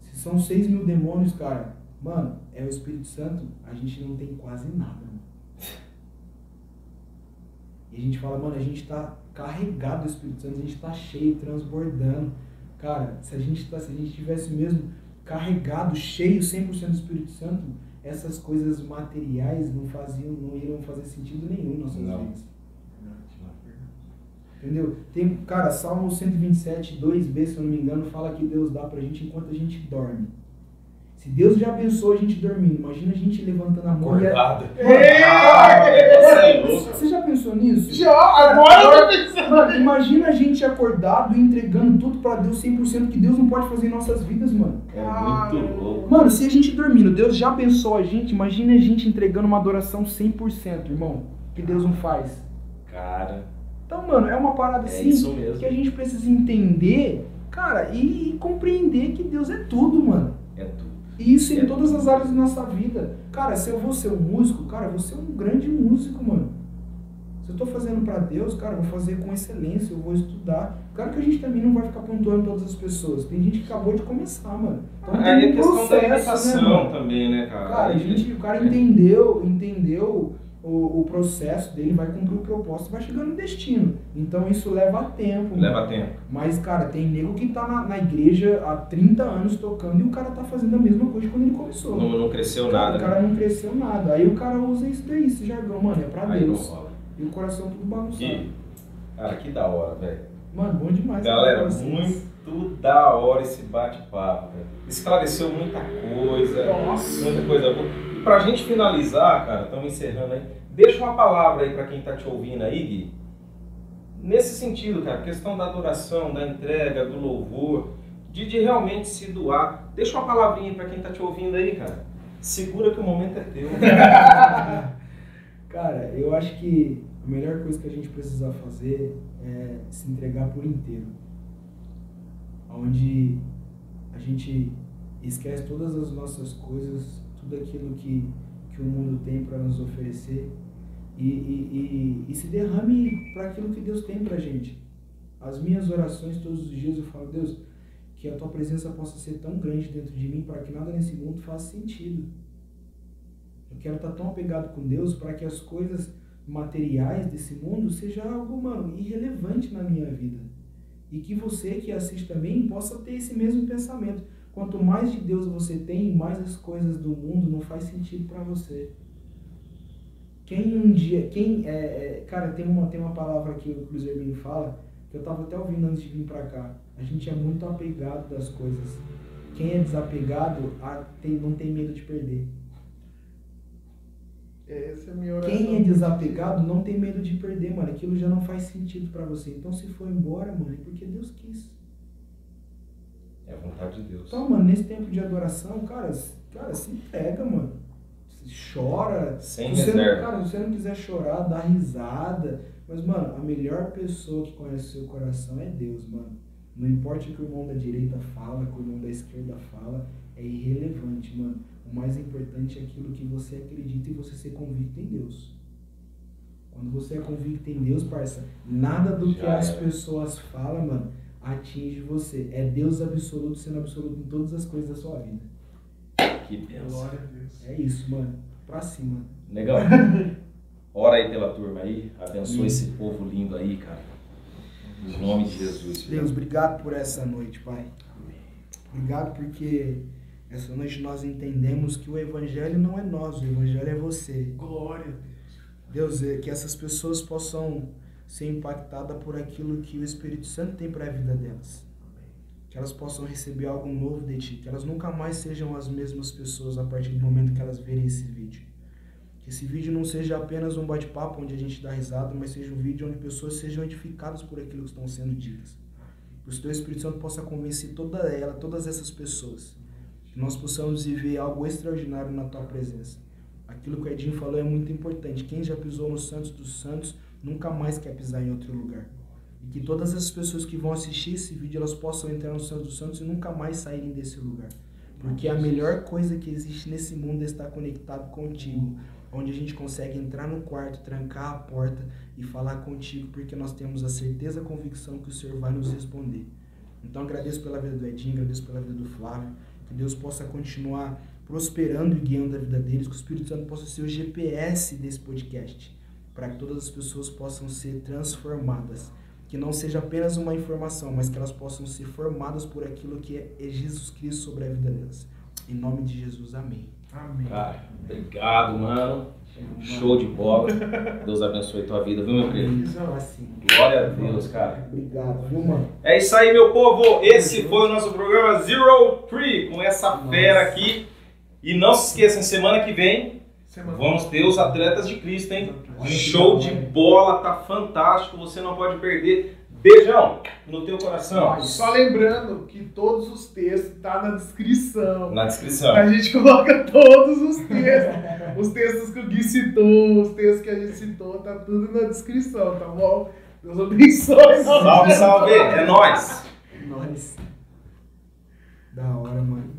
Se são 6 mil demônios, cara, mano, é o Espírito Santo, a gente não tem quase nada, mano. E a gente fala, mano, a gente tá carregado do Espírito Santo, a gente tá cheio, transbordando. Cara, se a gente, tá, se a gente tivesse mesmo carregado, cheio 100% do Espírito Santo, essas coisas materiais não faziam, não iriam fazer sentido nenhum em nossas Não. vidas. Entendeu? Tem, cara, Salmo 127, 2b, se eu não me engano, fala que Deus dá pra gente enquanto a gente dorme. Se Deus já abençoou a gente dormindo, imagina a gente levantando a mão e... Acordado. Você é louco. Você já pensou nisso? Já, agora eu tô pensando. Mano, imagina a gente acordado e entregando tudo pra Deus 100% que Deus não pode fazer em nossas vidas, mano. É muito louco. Mano, se a gente dormindo, Deus já abençoou a gente, imagina a gente entregando uma adoração 100%, irmão, que Deus não faz. Cara, Então, mano, é uma parada é assim isso mesmo. que a gente precisa entender, cara, e, e compreender que Deus é tudo, mano. É tudo. E isso em É. todas as áreas da nossa vida. Cara, se eu vou ser um músico, cara, eu vou ser um grande músico, mano. Se eu tô fazendo pra Deus, cara, eu vou fazer com excelência, eu vou estudar. Claro que a gente também não vai ficar pontuando todas as pessoas. Tem gente que acabou de começar, mano. Então Aí tem é um questão da processo, né, imitação mano? também, né, cara? Cara, a gente, o cara entendeu, entendeu o, o processo dele, vai cumprir o propósito, vai chegar no destino. Então isso leva tempo. mano. Leva tempo. Mas, cara, tem nego que tá na, na igreja há 30 anos tocando e o cara tá fazendo a mesma coisa quando ele começou. Não, não cresceu Cara, nada. o cara né? não cresceu nada. Aí o cara usa isso daí, esse jargão, mano, é pra Aí não Deus. rola. E o coração tudo bagunçado. Gui, cara, que da hora, velho. Mano, bom demais. Galera, com vocês. muito da hora esse bate-papo, velho. Esclareceu muita coisa. Nossa. Muita coisa boa. E pra gente finalizar, cara, estamos encerrando aí. Deixa uma palavra aí pra quem tá te ouvindo aí, Gui. Nesse sentido, cara, questão da adoração, da entrega, do louvor, de, de realmente se doar. Deixa uma palavrinha pra quem tá te ouvindo aí, cara. Segura que o momento é teu. Cara, eu acho que a melhor coisa que a gente precisa fazer é se entregar por inteiro. Onde a gente esquece todas as nossas coisas, tudo aquilo que, que o mundo tem para nos oferecer e, e, e, e se derrame para aquilo que Deus tem pra gente. As minhas orações todos os dias eu falo, Deus, que a tua presença possa ser tão grande dentro de mim para que nada nesse mundo faça sentido. Eu quero estar tão apegado com Deus para que as coisas materiais desse mundo seja algo, mano, irrelevante na minha vida. E que você que assiste também possa ter esse mesmo pensamento. Quanto mais de Deus você tem, mais as coisas do mundo não faz sentido para você. Quem um dia, quem é, é, cara, tem uma tem uma palavra que o Cruzeiro me fala que eu tava até ouvindo antes de vir para cá. A gente é muito apegado das coisas. Quem é desapegado a, tem, não tem medo de perder. Essa é a minha oração. Quem é desapegado não tem medo de perder, mano. Aquilo já não faz sentido pra você. Então, se for embora, mano, é porque Deus quis. É a vontade de Deus. Então, mano, nesse tempo de adoração, cara, cara, se entrega, mano. Se Chora. Sem Se você não, reserva. cara, se você não quiser chorar, dá risada. Mas, mano, a melhor pessoa que conhece o seu coração é Deus, mano. Não importa o que o irmão da direita fala, o que o irmão da esquerda fala, é irrelevante, mano. O mais importante é aquilo que você acredita e você ser convicto em Deus. Quando você é convicto em Deus, parça, nada do que Já as era. pessoas falam, mano, atinge você. É Deus absoluto sendo absoluto em todas as coisas da sua vida. Que benção. Glória a Deus. É isso, mano. Pra cima. Legal. Ora aí pela turma aí. Abençoa Amém. esse povo lindo aí, cara. Em nome de Jesus. filho. Deus, obrigado por essa noite, Pai. Obrigado porque essa noite nós entendemos que o Evangelho não é nós, o Evangelho é você. Glória a Deus. Deus, é que essas pessoas possam ser impactadas por aquilo que o Espírito Santo tem para a vida delas. Que elas possam receber algo novo de Ti. Que elas nunca mais sejam as mesmas pessoas a partir do momento que elas verem esse vídeo. Que esse vídeo não seja apenas um bate-papo onde a gente dá risada, mas seja um vídeo onde pessoas sejam edificadas por aquilo que estão sendo ditas. Que o Teu Espírito Santo possa convencer toda ela, todas essas pessoas. Que nós possamos viver algo extraordinário na Tua presença. Aquilo que o Edinho falou é muito importante. Quem já pisou no Santos dos Santos nunca mais quer pisar em outro lugar. E que todas as pessoas que vão assistir esse vídeo elas possam entrar no Santos dos Santos e nunca mais saírem desse lugar. Porque a melhor coisa que existe nesse mundo é estar conectado contigo. Onde a gente consegue entrar no quarto, trancar a porta e falar contigo, porque nós temos a certeza, a convicção que o Senhor vai nos responder. Então agradeço pela vida do Edinho, agradeço pela vida do Flávio. Que Deus possa continuar prosperando e guiando a vida deles, que o Espírito Santo possa ser o GPS desse podcast, para que todas as pessoas possam ser transformadas. Que não seja apenas uma informação, mas que elas possam ser formadas por aquilo que é é Jesus Cristo sobre a vida delas. Em nome de Jesus, amém. Amém. Cara, obrigado, mano. Show de bola. Deus abençoe tua vida, viu, meu querido? Isso, assim. Glória a Deus, cara. Obrigado, viu, mano? É isso aí, meu povo. Esse foi o nosso programa Zero Tree com essa fera aqui. E não se esqueçam, semana que vem. Vamos ter os atletas de Cristo, hein? Show de bola, tá fantástico, você não pode perder. Beijão no teu coração. Só lembrando que todos os textos tá na descrição. Na descrição. A gente coloca todos os textos. Os textos que o Gui citou, os textos que a gente citou, tá tudo na descrição, tá bom? Deus abençoe. Salve, salve. É nóis. Nós. Da hora, mano.